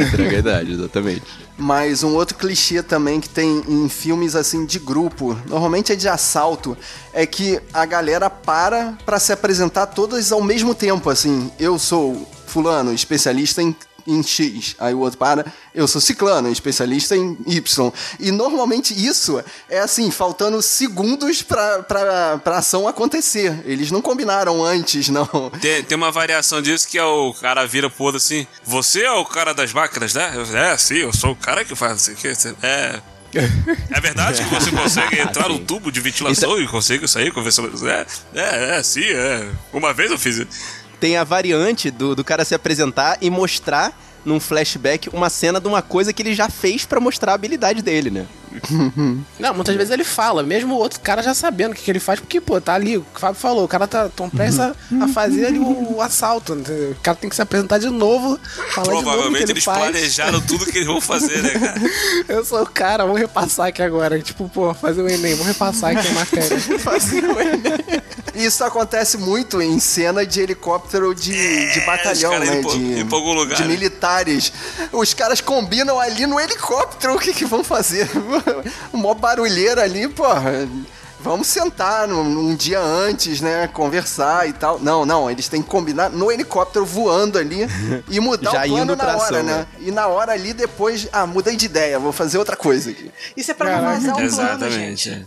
[SPEAKER 1] entrega a idade, exatamente.
[SPEAKER 3] Mas um outro clichê também que tem em filmes assim de grupo, normalmente é de assalto, é que a galera para para se apresentar todas ao mesmo tempo, assim. Eu sou fulano, especialista em em X. Aí o outro para, eu sou ciclano, especialista em Y. E normalmente isso é assim, faltando segundos pra, pra, pra ação acontecer. Eles não combinaram antes, não.
[SPEAKER 2] Tem, tem uma variação disso que é o cara vira pro outro assim: Você é o cara das máquinas, né? É, sim, eu sou o cara que faz isso aqui. É. É verdade que você consegue entrar no tubo de ventilação isso... e consegue sair conversando. É, é, é, sim, é. Uma vez eu fiz isso
[SPEAKER 1] tem a variante do, do cara se apresentar e mostrar num flashback uma cena de uma coisa que ele já fez para mostrar a habilidade dele, né?
[SPEAKER 5] Não, muitas vezes ele fala, mesmo o outro cara já sabendo o que, que ele faz, porque, pô, tá ali, o Fábio falou, o cara tá tão prestes a, fazer ali o, o, assalto. Entendeu? O cara tem que se apresentar de novo, falar
[SPEAKER 2] Provavelmente
[SPEAKER 5] de novo
[SPEAKER 2] que ele eles
[SPEAKER 5] faz.
[SPEAKER 2] planejaram tudo que eles vão fazer, né, cara?
[SPEAKER 5] Eu sou o cara, vamos repassar aqui agora. Tipo, pô, fazer o Enem, vamos repassar aqui a matéria. fazer o
[SPEAKER 3] Enem. Isso acontece muito em cena de helicóptero de, é, de batalhão, né?
[SPEAKER 2] de, lugar,
[SPEAKER 3] de militares. Os caras combinam ali no helicóptero o que, que vão fazer. Uma barulheira ali, porra vamos sentar num, num, dia antes, né? Conversar e tal. Não, não, eles têm que combinar no helicóptero voando ali e mudar Já o plano na hora, ação, né? né? E na hora ali depois, ah, mudei de ideia, vou fazer outra coisa aqui.
[SPEAKER 4] Isso é pra não vazar o plano,
[SPEAKER 2] Exatamente.
[SPEAKER 4] gente.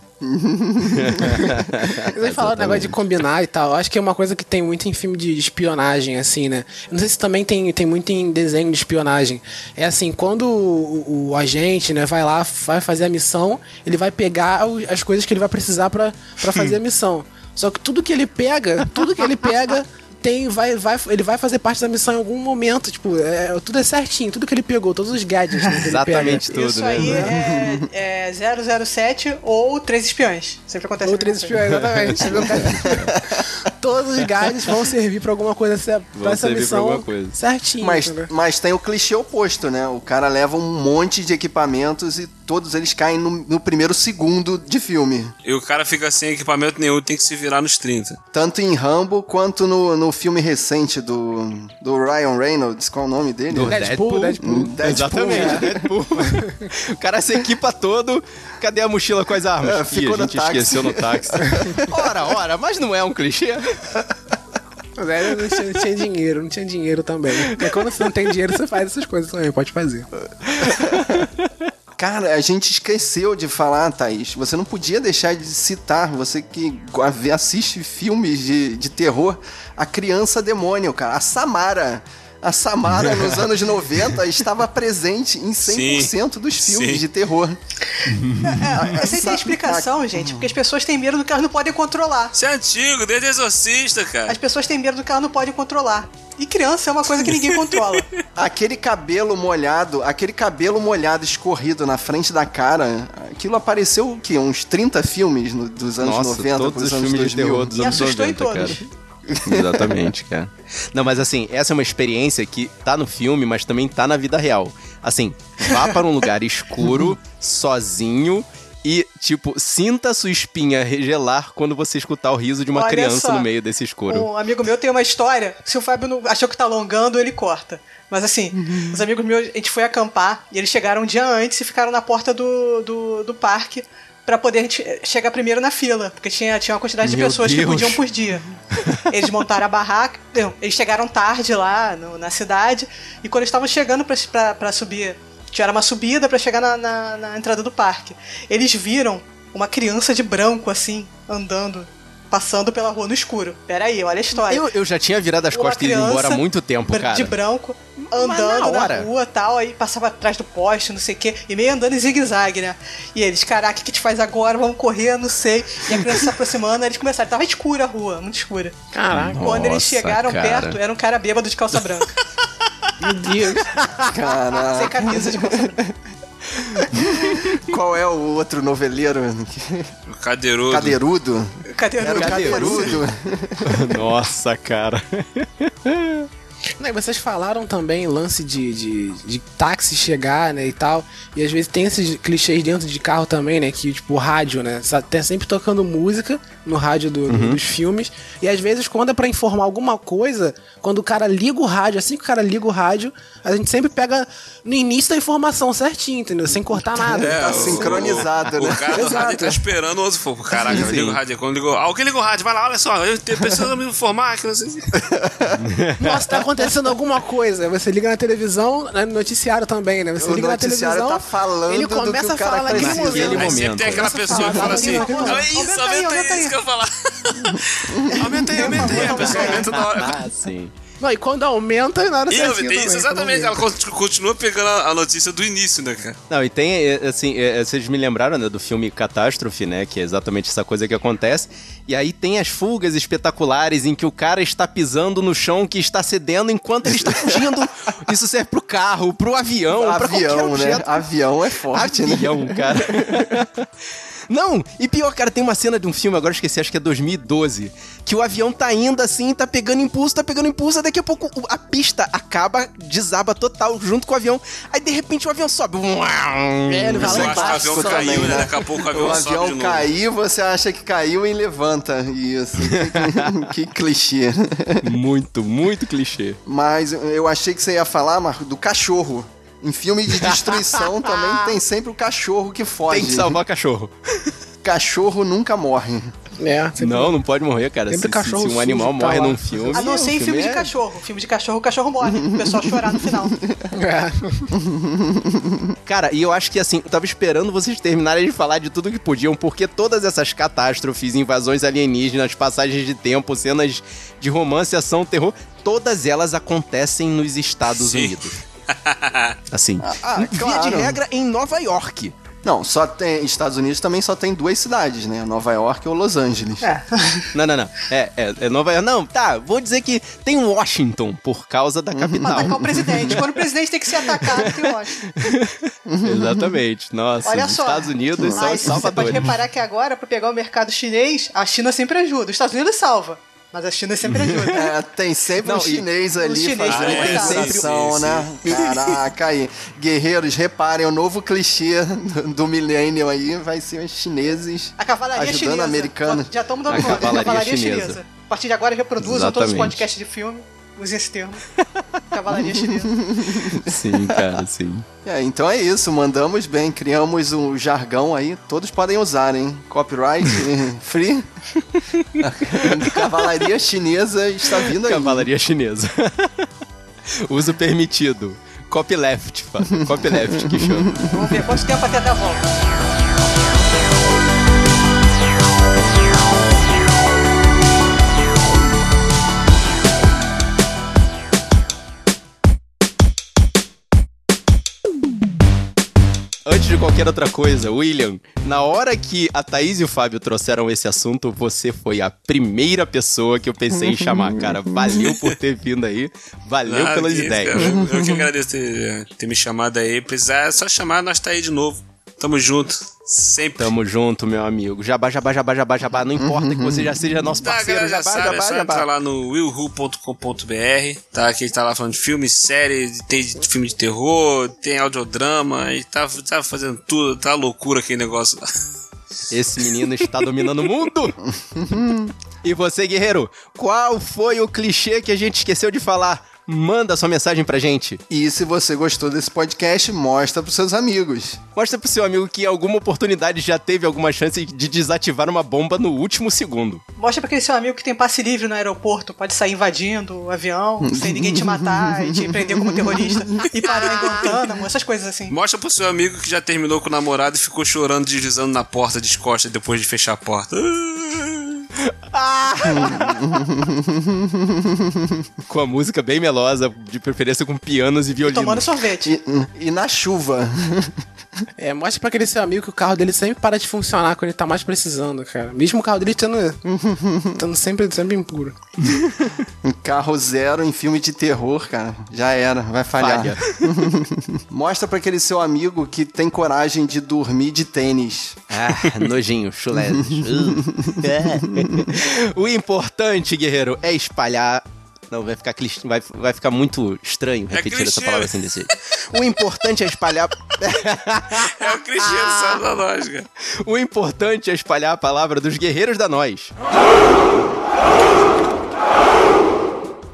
[SPEAKER 5] Eu falar o negócio de combinar e tal. Acho que é uma coisa que tem muito em filme de espionagem, assim, né? Eu não sei se também tem, tem muito em desenho de espionagem. É assim, quando o, o agente, né, vai lá, vai fazer a missão, ele vai pegar as coisas que ele vai precisar para fazer a missão. Só que tudo que ele pega, tudo que ele pega tem, vai, vai, ele vai fazer parte da missão em algum momento, tipo, é, tudo é certinho, tudo que ele pegou, todos os gadgets né,
[SPEAKER 1] Exatamente tudo,
[SPEAKER 4] Isso
[SPEAKER 1] né?
[SPEAKER 4] aí é, é 007 ou Três Espiões. Sempre acontece
[SPEAKER 5] Ou Três Espiões, exatamente. todos os gadgets vão servir pra alguma coisa pra essa missão certinho.
[SPEAKER 3] Mas, mas tem o clichê oposto, né? O cara leva um monte de equipamentos e todos eles caem no, no primeiro segundo de filme.
[SPEAKER 2] E o cara fica sem equipamento nenhum, tem que se virar nos 30.
[SPEAKER 3] Tanto em Rambo quanto no, no filme recente do, do Ryan Reynolds, qual é o nome dele?
[SPEAKER 5] Do Deadpool. Deadpool.
[SPEAKER 1] Deadpool. Exatamente, é. Deadpool. o cara se equipa todo, cadê a mochila com as armas? É,
[SPEAKER 3] ficou
[SPEAKER 1] Ih, a gente
[SPEAKER 3] táxi.
[SPEAKER 1] esqueceu no táxi. ora, ora, mas não é um clichê?
[SPEAKER 5] Aí não tinha, não tinha, dinheiro, não tinha dinheiro também. Porque quando você não tem dinheiro, você faz essas coisas também, pode fazer.
[SPEAKER 3] Cara, a gente esqueceu de falar, Thaís. Você não podia deixar de citar, você que assiste filmes de, de terror, a criança demônio, cara. A Samara. A Samara, nos anos 90, estava presente em 100% Sim. dos filmes Sim. de terror.
[SPEAKER 4] É, essa tem explicação, gente, porque as pessoas têm medo do que elas não podem controlar.
[SPEAKER 2] Isso é antigo, desde Exorcista, cara.
[SPEAKER 4] As pessoas têm medo do que elas não podem controlar. E criança é uma coisa que ninguém controla.
[SPEAKER 3] aquele cabelo molhado, aquele cabelo molhado escorrido na frente da cara, aquilo apareceu o quê? Uns 30 filmes no, dos anos
[SPEAKER 1] Nossa,
[SPEAKER 3] 90
[SPEAKER 1] todos
[SPEAKER 3] os
[SPEAKER 1] anos filmes 2000. de terror
[SPEAKER 4] dos e assustou 90, em todos.
[SPEAKER 1] Cara. Exatamente, cara. Não, mas assim, essa é uma experiência que tá no filme, mas também tá na vida real. Assim, vá para um lugar escuro, sozinho e, tipo, sinta sua espinha regelar quando você escutar o riso de uma Olha criança só, no meio desse escuro.
[SPEAKER 4] Um amigo meu tem uma história. Se o Fábio não achou que tá alongando, ele corta. Mas assim, uhum. os amigos meus, a gente foi acampar e eles chegaram um dia antes e ficaram na porta do, do, do parque para poder chegar primeiro na fila, porque tinha, tinha uma quantidade de
[SPEAKER 1] Meu
[SPEAKER 4] pessoas que
[SPEAKER 1] Deus.
[SPEAKER 4] podiam por dia. Eles montaram a barraca, não, eles chegaram tarde lá no- na cidade, e quando estavam chegando pra subir, tinha uma subida pra chegar na, na- na entrada do parque, eles viram uma criança de branco, assim, andando, passando pela rua no escuro. Pera aí, olha a história
[SPEAKER 1] Eu, eu já tinha virado as
[SPEAKER 4] uma
[SPEAKER 1] costas e ido embora há muito tempo, cara.
[SPEAKER 4] De branco,
[SPEAKER 1] na
[SPEAKER 4] andando na,
[SPEAKER 1] hora.
[SPEAKER 4] rua tal, aí passava atrás do poste, não sei o quê, e meio andando em zigue-zague, né? E eles, caraca, o que te faz agora? Vamos correr, não sei. E a criança se aproximando, aí eles começaram, tava escura a rua, muito escura.
[SPEAKER 5] Caraca,
[SPEAKER 4] Quando eles chegaram
[SPEAKER 1] cara.
[SPEAKER 4] perto, era um cara bêbado de calça branca,
[SPEAKER 5] meu Deus.
[SPEAKER 3] Caraca.
[SPEAKER 4] sem camisa de calça branca.
[SPEAKER 3] Qual é o outro noveleiro?
[SPEAKER 2] O cadeirudo.
[SPEAKER 3] Cadeirudo?
[SPEAKER 4] Cadê
[SPEAKER 3] Era o Cadeirudo.
[SPEAKER 1] Nossa, cara.
[SPEAKER 5] E vocês falaram também lance de, de, de táxi chegar, né, e tal. E às vezes tem esses clichês dentro de carro também, né? Que, tipo, rádio, né? Sa- Tá sempre tocando música no rádio do- do- dos filmes. E às vezes, quando é pra informar alguma coisa, quando o cara liga o rádio, assim que o cara liga o rádio, a gente sempre pega no início da informação certinho, entendeu? Sem cortar nada.
[SPEAKER 2] É,
[SPEAKER 3] Tá
[SPEAKER 2] o-
[SPEAKER 3] sincronizado,
[SPEAKER 2] o,
[SPEAKER 3] né?
[SPEAKER 2] O cara do
[SPEAKER 5] Exato.
[SPEAKER 2] rádio tá esperando o outro fogo. Caraca,
[SPEAKER 1] Sim.
[SPEAKER 2] liga o rádio. Quando ligou. Alguém ligou o rádio, vai lá, olha só, eu te- preciso me informar que não sei. se-
[SPEAKER 5] Nossa, tá acontecendo alguma coisa. Você liga na televisão, né, no noticiário também, né? Você
[SPEAKER 3] O
[SPEAKER 5] liga na
[SPEAKER 3] noticiário
[SPEAKER 5] televisão.
[SPEAKER 3] tá falando
[SPEAKER 5] ele
[SPEAKER 3] do que
[SPEAKER 5] começa a falar naquele momento.
[SPEAKER 2] Aí sempre
[SPEAKER 1] momento.
[SPEAKER 2] tem aquela pessoa que fala assim:
[SPEAKER 4] aumenta aí,
[SPEAKER 2] "Olha isso,
[SPEAKER 4] aumenta
[SPEAKER 2] isso
[SPEAKER 4] aí."
[SPEAKER 2] que eu falar. Aumenta aí, aumenta aí. A pessoa aumenta na hora.
[SPEAKER 1] Ah, sim.
[SPEAKER 5] Não, e quando aumenta, na hora
[SPEAKER 2] E aumenta
[SPEAKER 5] também,
[SPEAKER 2] isso, exatamente. Ela continua pegando a notícia do início, né, cara?
[SPEAKER 1] Não, e tem, é, assim, é, é, vocês me lembraram, né, do filme Catástrofe, né, que é exatamente essa coisa que acontece. E aí tem as fugas espetaculares em que o cara está pisando no chão que está cedendo enquanto ele está fugindo. Isso serve pro carro, pro avião, pra qualquer
[SPEAKER 3] Avião, né?
[SPEAKER 1] objeto.
[SPEAKER 3] Avião é forte, né?
[SPEAKER 1] Avião, cara. Não, e pior, cara, tem uma cena de um filme, agora eu esqueci, acho que é 2012, que o avião tá indo assim, tá pegando impulso, tá pegando impulso, daqui a pouco a pista acaba, desaba total junto com o avião. Aí de repente o avião sobe.
[SPEAKER 5] É, ele vai
[SPEAKER 2] Você
[SPEAKER 5] lá
[SPEAKER 2] acha que o
[SPEAKER 5] embaixo
[SPEAKER 2] avião caiu, né?
[SPEAKER 3] né?
[SPEAKER 2] Daqui a pouco o avião,
[SPEAKER 3] O
[SPEAKER 2] sobe
[SPEAKER 3] avião
[SPEAKER 2] novo.
[SPEAKER 3] caiu, você acha que caiu e levanta. Isso. que, que clichê.
[SPEAKER 1] Muito, muito clichê.
[SPEAKER 3] Mas eu achei que você ia falar, Marco, do cachorro. Em filme de destruição também tem sempre o cachorro que foge.
[SPEAKER 1] Tem que salvar cachorro.
[SPEAKER 3] Cachorro nunca morre.
[SPEAKER 5] É,
[SPEAKER 1] Não, não pode morrer, cara. Se,
[SPEAKER 5] Sempre
[SPEAKER 1] se-
[SPEAKER 5] cachorro
[SPEAKER 1] se um animal
[SPEAKER 5] tá
[SPEAKER 1] morre
[SPEAKER 5] lá.
[SPEAKER 1] num filme.
[SPEAKER 4] A não ser em filme de
[SPEAKER 1] é-
[SPEAKER 4] cachorro. Filme de cachorro, o cachorro morre. O pessoal chorar no final.
[SPEAKER 5] É.
[SPEAKER 1] Cara, e eu acho que assim, eu tava esperando vocês terminarem de falar de tudo que podiam, porque todas essas catástrofes, invasões alienígenas, passagens de tempo, cenas de romance, ação, terror, todas elas acontecem nos Estados
[SPEAKER 2] Sim.
[SPEAKER 1] Unidos. Assim,
[SPEAKER 3] Ah,
[SPEAKER 1] via
[SPEAKER 3] claro.
[SPEAKER 1] de regra em Nova York.
[SPEAKER 3] Não, só tem. Estados Unidos também só tem duas cidades, né? Nova York ou Los Angeles.
[SPEAKER 4] É.
[SPEAKER 1] Não, não, não. É, é, é Nova York. Não, tá, vou dizer que tem Washington por causa da
[SPEAKER 4] Pra
[SPEAKER 1] capital.
[SPEAKER 4] atacar o presidente. Quando o presidente tem que ser atacado, tem Washington.
[SPEAKER 1] Exatamente. Nossa,
[SPEAKER 4] Olha
[SPEAKER 1] os
[SPEAKER 4] só.
[SPEAKER 1] Estados Unidos são os
[SPEAKER 4] Mas você pode
[SPEAKER 1] salvadores.
[SPEAKER 4] reparar que agora, pra pegar o mercado chinês, a China sempre ajuda. Os Estados Unidos salva, mas a China sempre ajuda.
[SPEAKER 3] É, tem sempre
[SPEAKER 1] Não,
[SPEAKER 3] um
[SPEAKER 1] e-
[SPEAKER 3] chinês ali
[SPEAKER 4] chinês
[SPEAKER 3] fazendo manutenção,
[SPEAKER 2] sim,
[SPEAKER 3] né? Caraca, aí. Guerreiros, reparem, o novo clichê do, do milênio aí vai ser os chineses
[SPEAKER 4] A cavalaria
[SPEAKER 3] ajudando
[SPEAKER 4] chinesa.
[SPEAKER 3] americanos.
[SPEAKER 4] Já estamos dando
[SPEAKER 1] A
[SPEAKER 4] nome.
[SPEAKER 1] cavalaria
[SPEAKER 4] Cavalaria
[SPEAKER 1] chinesa.
[SPEAKER 4] chinesa. A partir de agora reproduzam todos os podcasts de filme. Usem esse termo. Cavalaria chinesa.
[SPEAKER 1] Sim, cara, sim.
[SPEAKER 3] É, então é isso, mandamos bem, criamos um jargão aí, todos podem usar, hein? Copyright free. Cavalaria chinesa está vindo aí.
[SPEAKER 1] Cavalaria chinesa. Uso permitido. Copyleft, fa- copyleft que chama.
[SPEAKER 4] Vamos ver quanto tempo até dar a volta.
[SPEAKER 1] Antes de qualquer outra coisa, William, na hora que a Thaís e o Fábio trouxeram esse assunto, você foi a primeira pessoa que eu pensei em chamar, cara. Valeu por ter vindo aí. Valeu pelas
[SPEAKER 2] que
[SPEAKER 1] ideias.
[SPEAKER 2] Eu, eu que agradeço ter, ter me chamado aí. Precisar, é só chamar, nós tá aí de novo. Tamo junto. Sempre.
[SPEAKER 1] Tamo junto, meu amigo. Jabá, jabá, jabá, jabá, jabá. Não importa que você já seja nosso parceiro. Jabá,
[SPEAKER 2] sabe,
[SPEAKER 1] jabá,
[SPEAKER 2] é só
[SPEAKER 1] jabá.
[SPEAKER 2] entrar lá no willwho.com.br, tá? Aqui tá lá falando de filme, série, tem de filme de terror, tem audiodrama, e tá, tá fazendo tudo, tá loucura aquele negócio lá.
[SPEAKER 1] Esse menino está dominando o mundo. e você, guerreiro, qual foi o clichê que a gente esqueceu de falar manda sua mensagem pra gente.
[SPEAKER 3] E se você gostou desse podcast, mostra pros seus amigos.
[SPEAKER 1] Mostra pro seu amigo que em alguma oportunidade já teve alguma chance de desativar uma bomba no último segundo.
[SPEAKER 4] Mostra pra aquele seu amigo que tem passe livre no aeroporto, pode sair invadindo o avião, sem ninguém te matar e te prender como terrorista, e parar em Guantánamo, essas coisas assim.
[SPEAKER 2] Mostra pro seu amigo que já terminou com o namorado e ficou chorando, deslizando na porta de costas depois de fechar a porta.
[SPEAKER 1] com a música bem melosa, de preferência com pianos e violinos.
[SPEAKER 4] Tomando sorvete.
[SPEAKER 3] E, e na chuva.
[SPEAKER 5] É, mostra pra aquele seu amigo que o carro dele sempre para de funcionar quando ele tá mais precisando, cara. Mesmo o carro dele estando, estando sempre, sempre impuro.
[SPEAKER 3] Um carro zero em filme de terror, cara. Já era, vai falhar.
[SPEAKER 1] Falha.
[SPEAKER 3] Mostra pra aquele seu amigo que tem coragem de dormir de tênis.
[SPEAKER 1] Ah, nojinho, chulé. o importante, guerreiro, é espalhar. Não, vai ficar, clichê- vai, vai ficar muito estranho repetir essa
[SPEAKER 2] clichê.
[SPEAKER 1] palavra assim desse jeito. O importante é espalhar.
[SPEAKER 2] É o Cristiano. Sábio da lógica.
[SPEAKER 1] o importante é espalhar a palavra dos guerreiros da nós.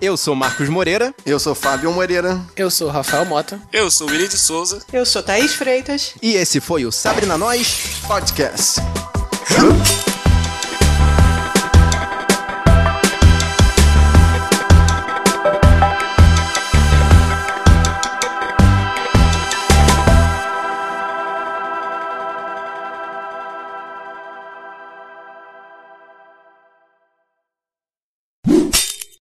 [SPEAKER 1] Eu sou Marcos Moreira.
[SPEAKER 3] Eu sou Fábio Moreira.
[SPEAKER 5] Eu sou o Rafael Mota.
[SPEAKER 2] Eu sou o Willi de Souza.
[SPEAKER 4] Eu sou Thaís Freitas.
[SPEAKER 1] E esse foi o Sabrina Nós.
[SPEAKER 3] Podcast.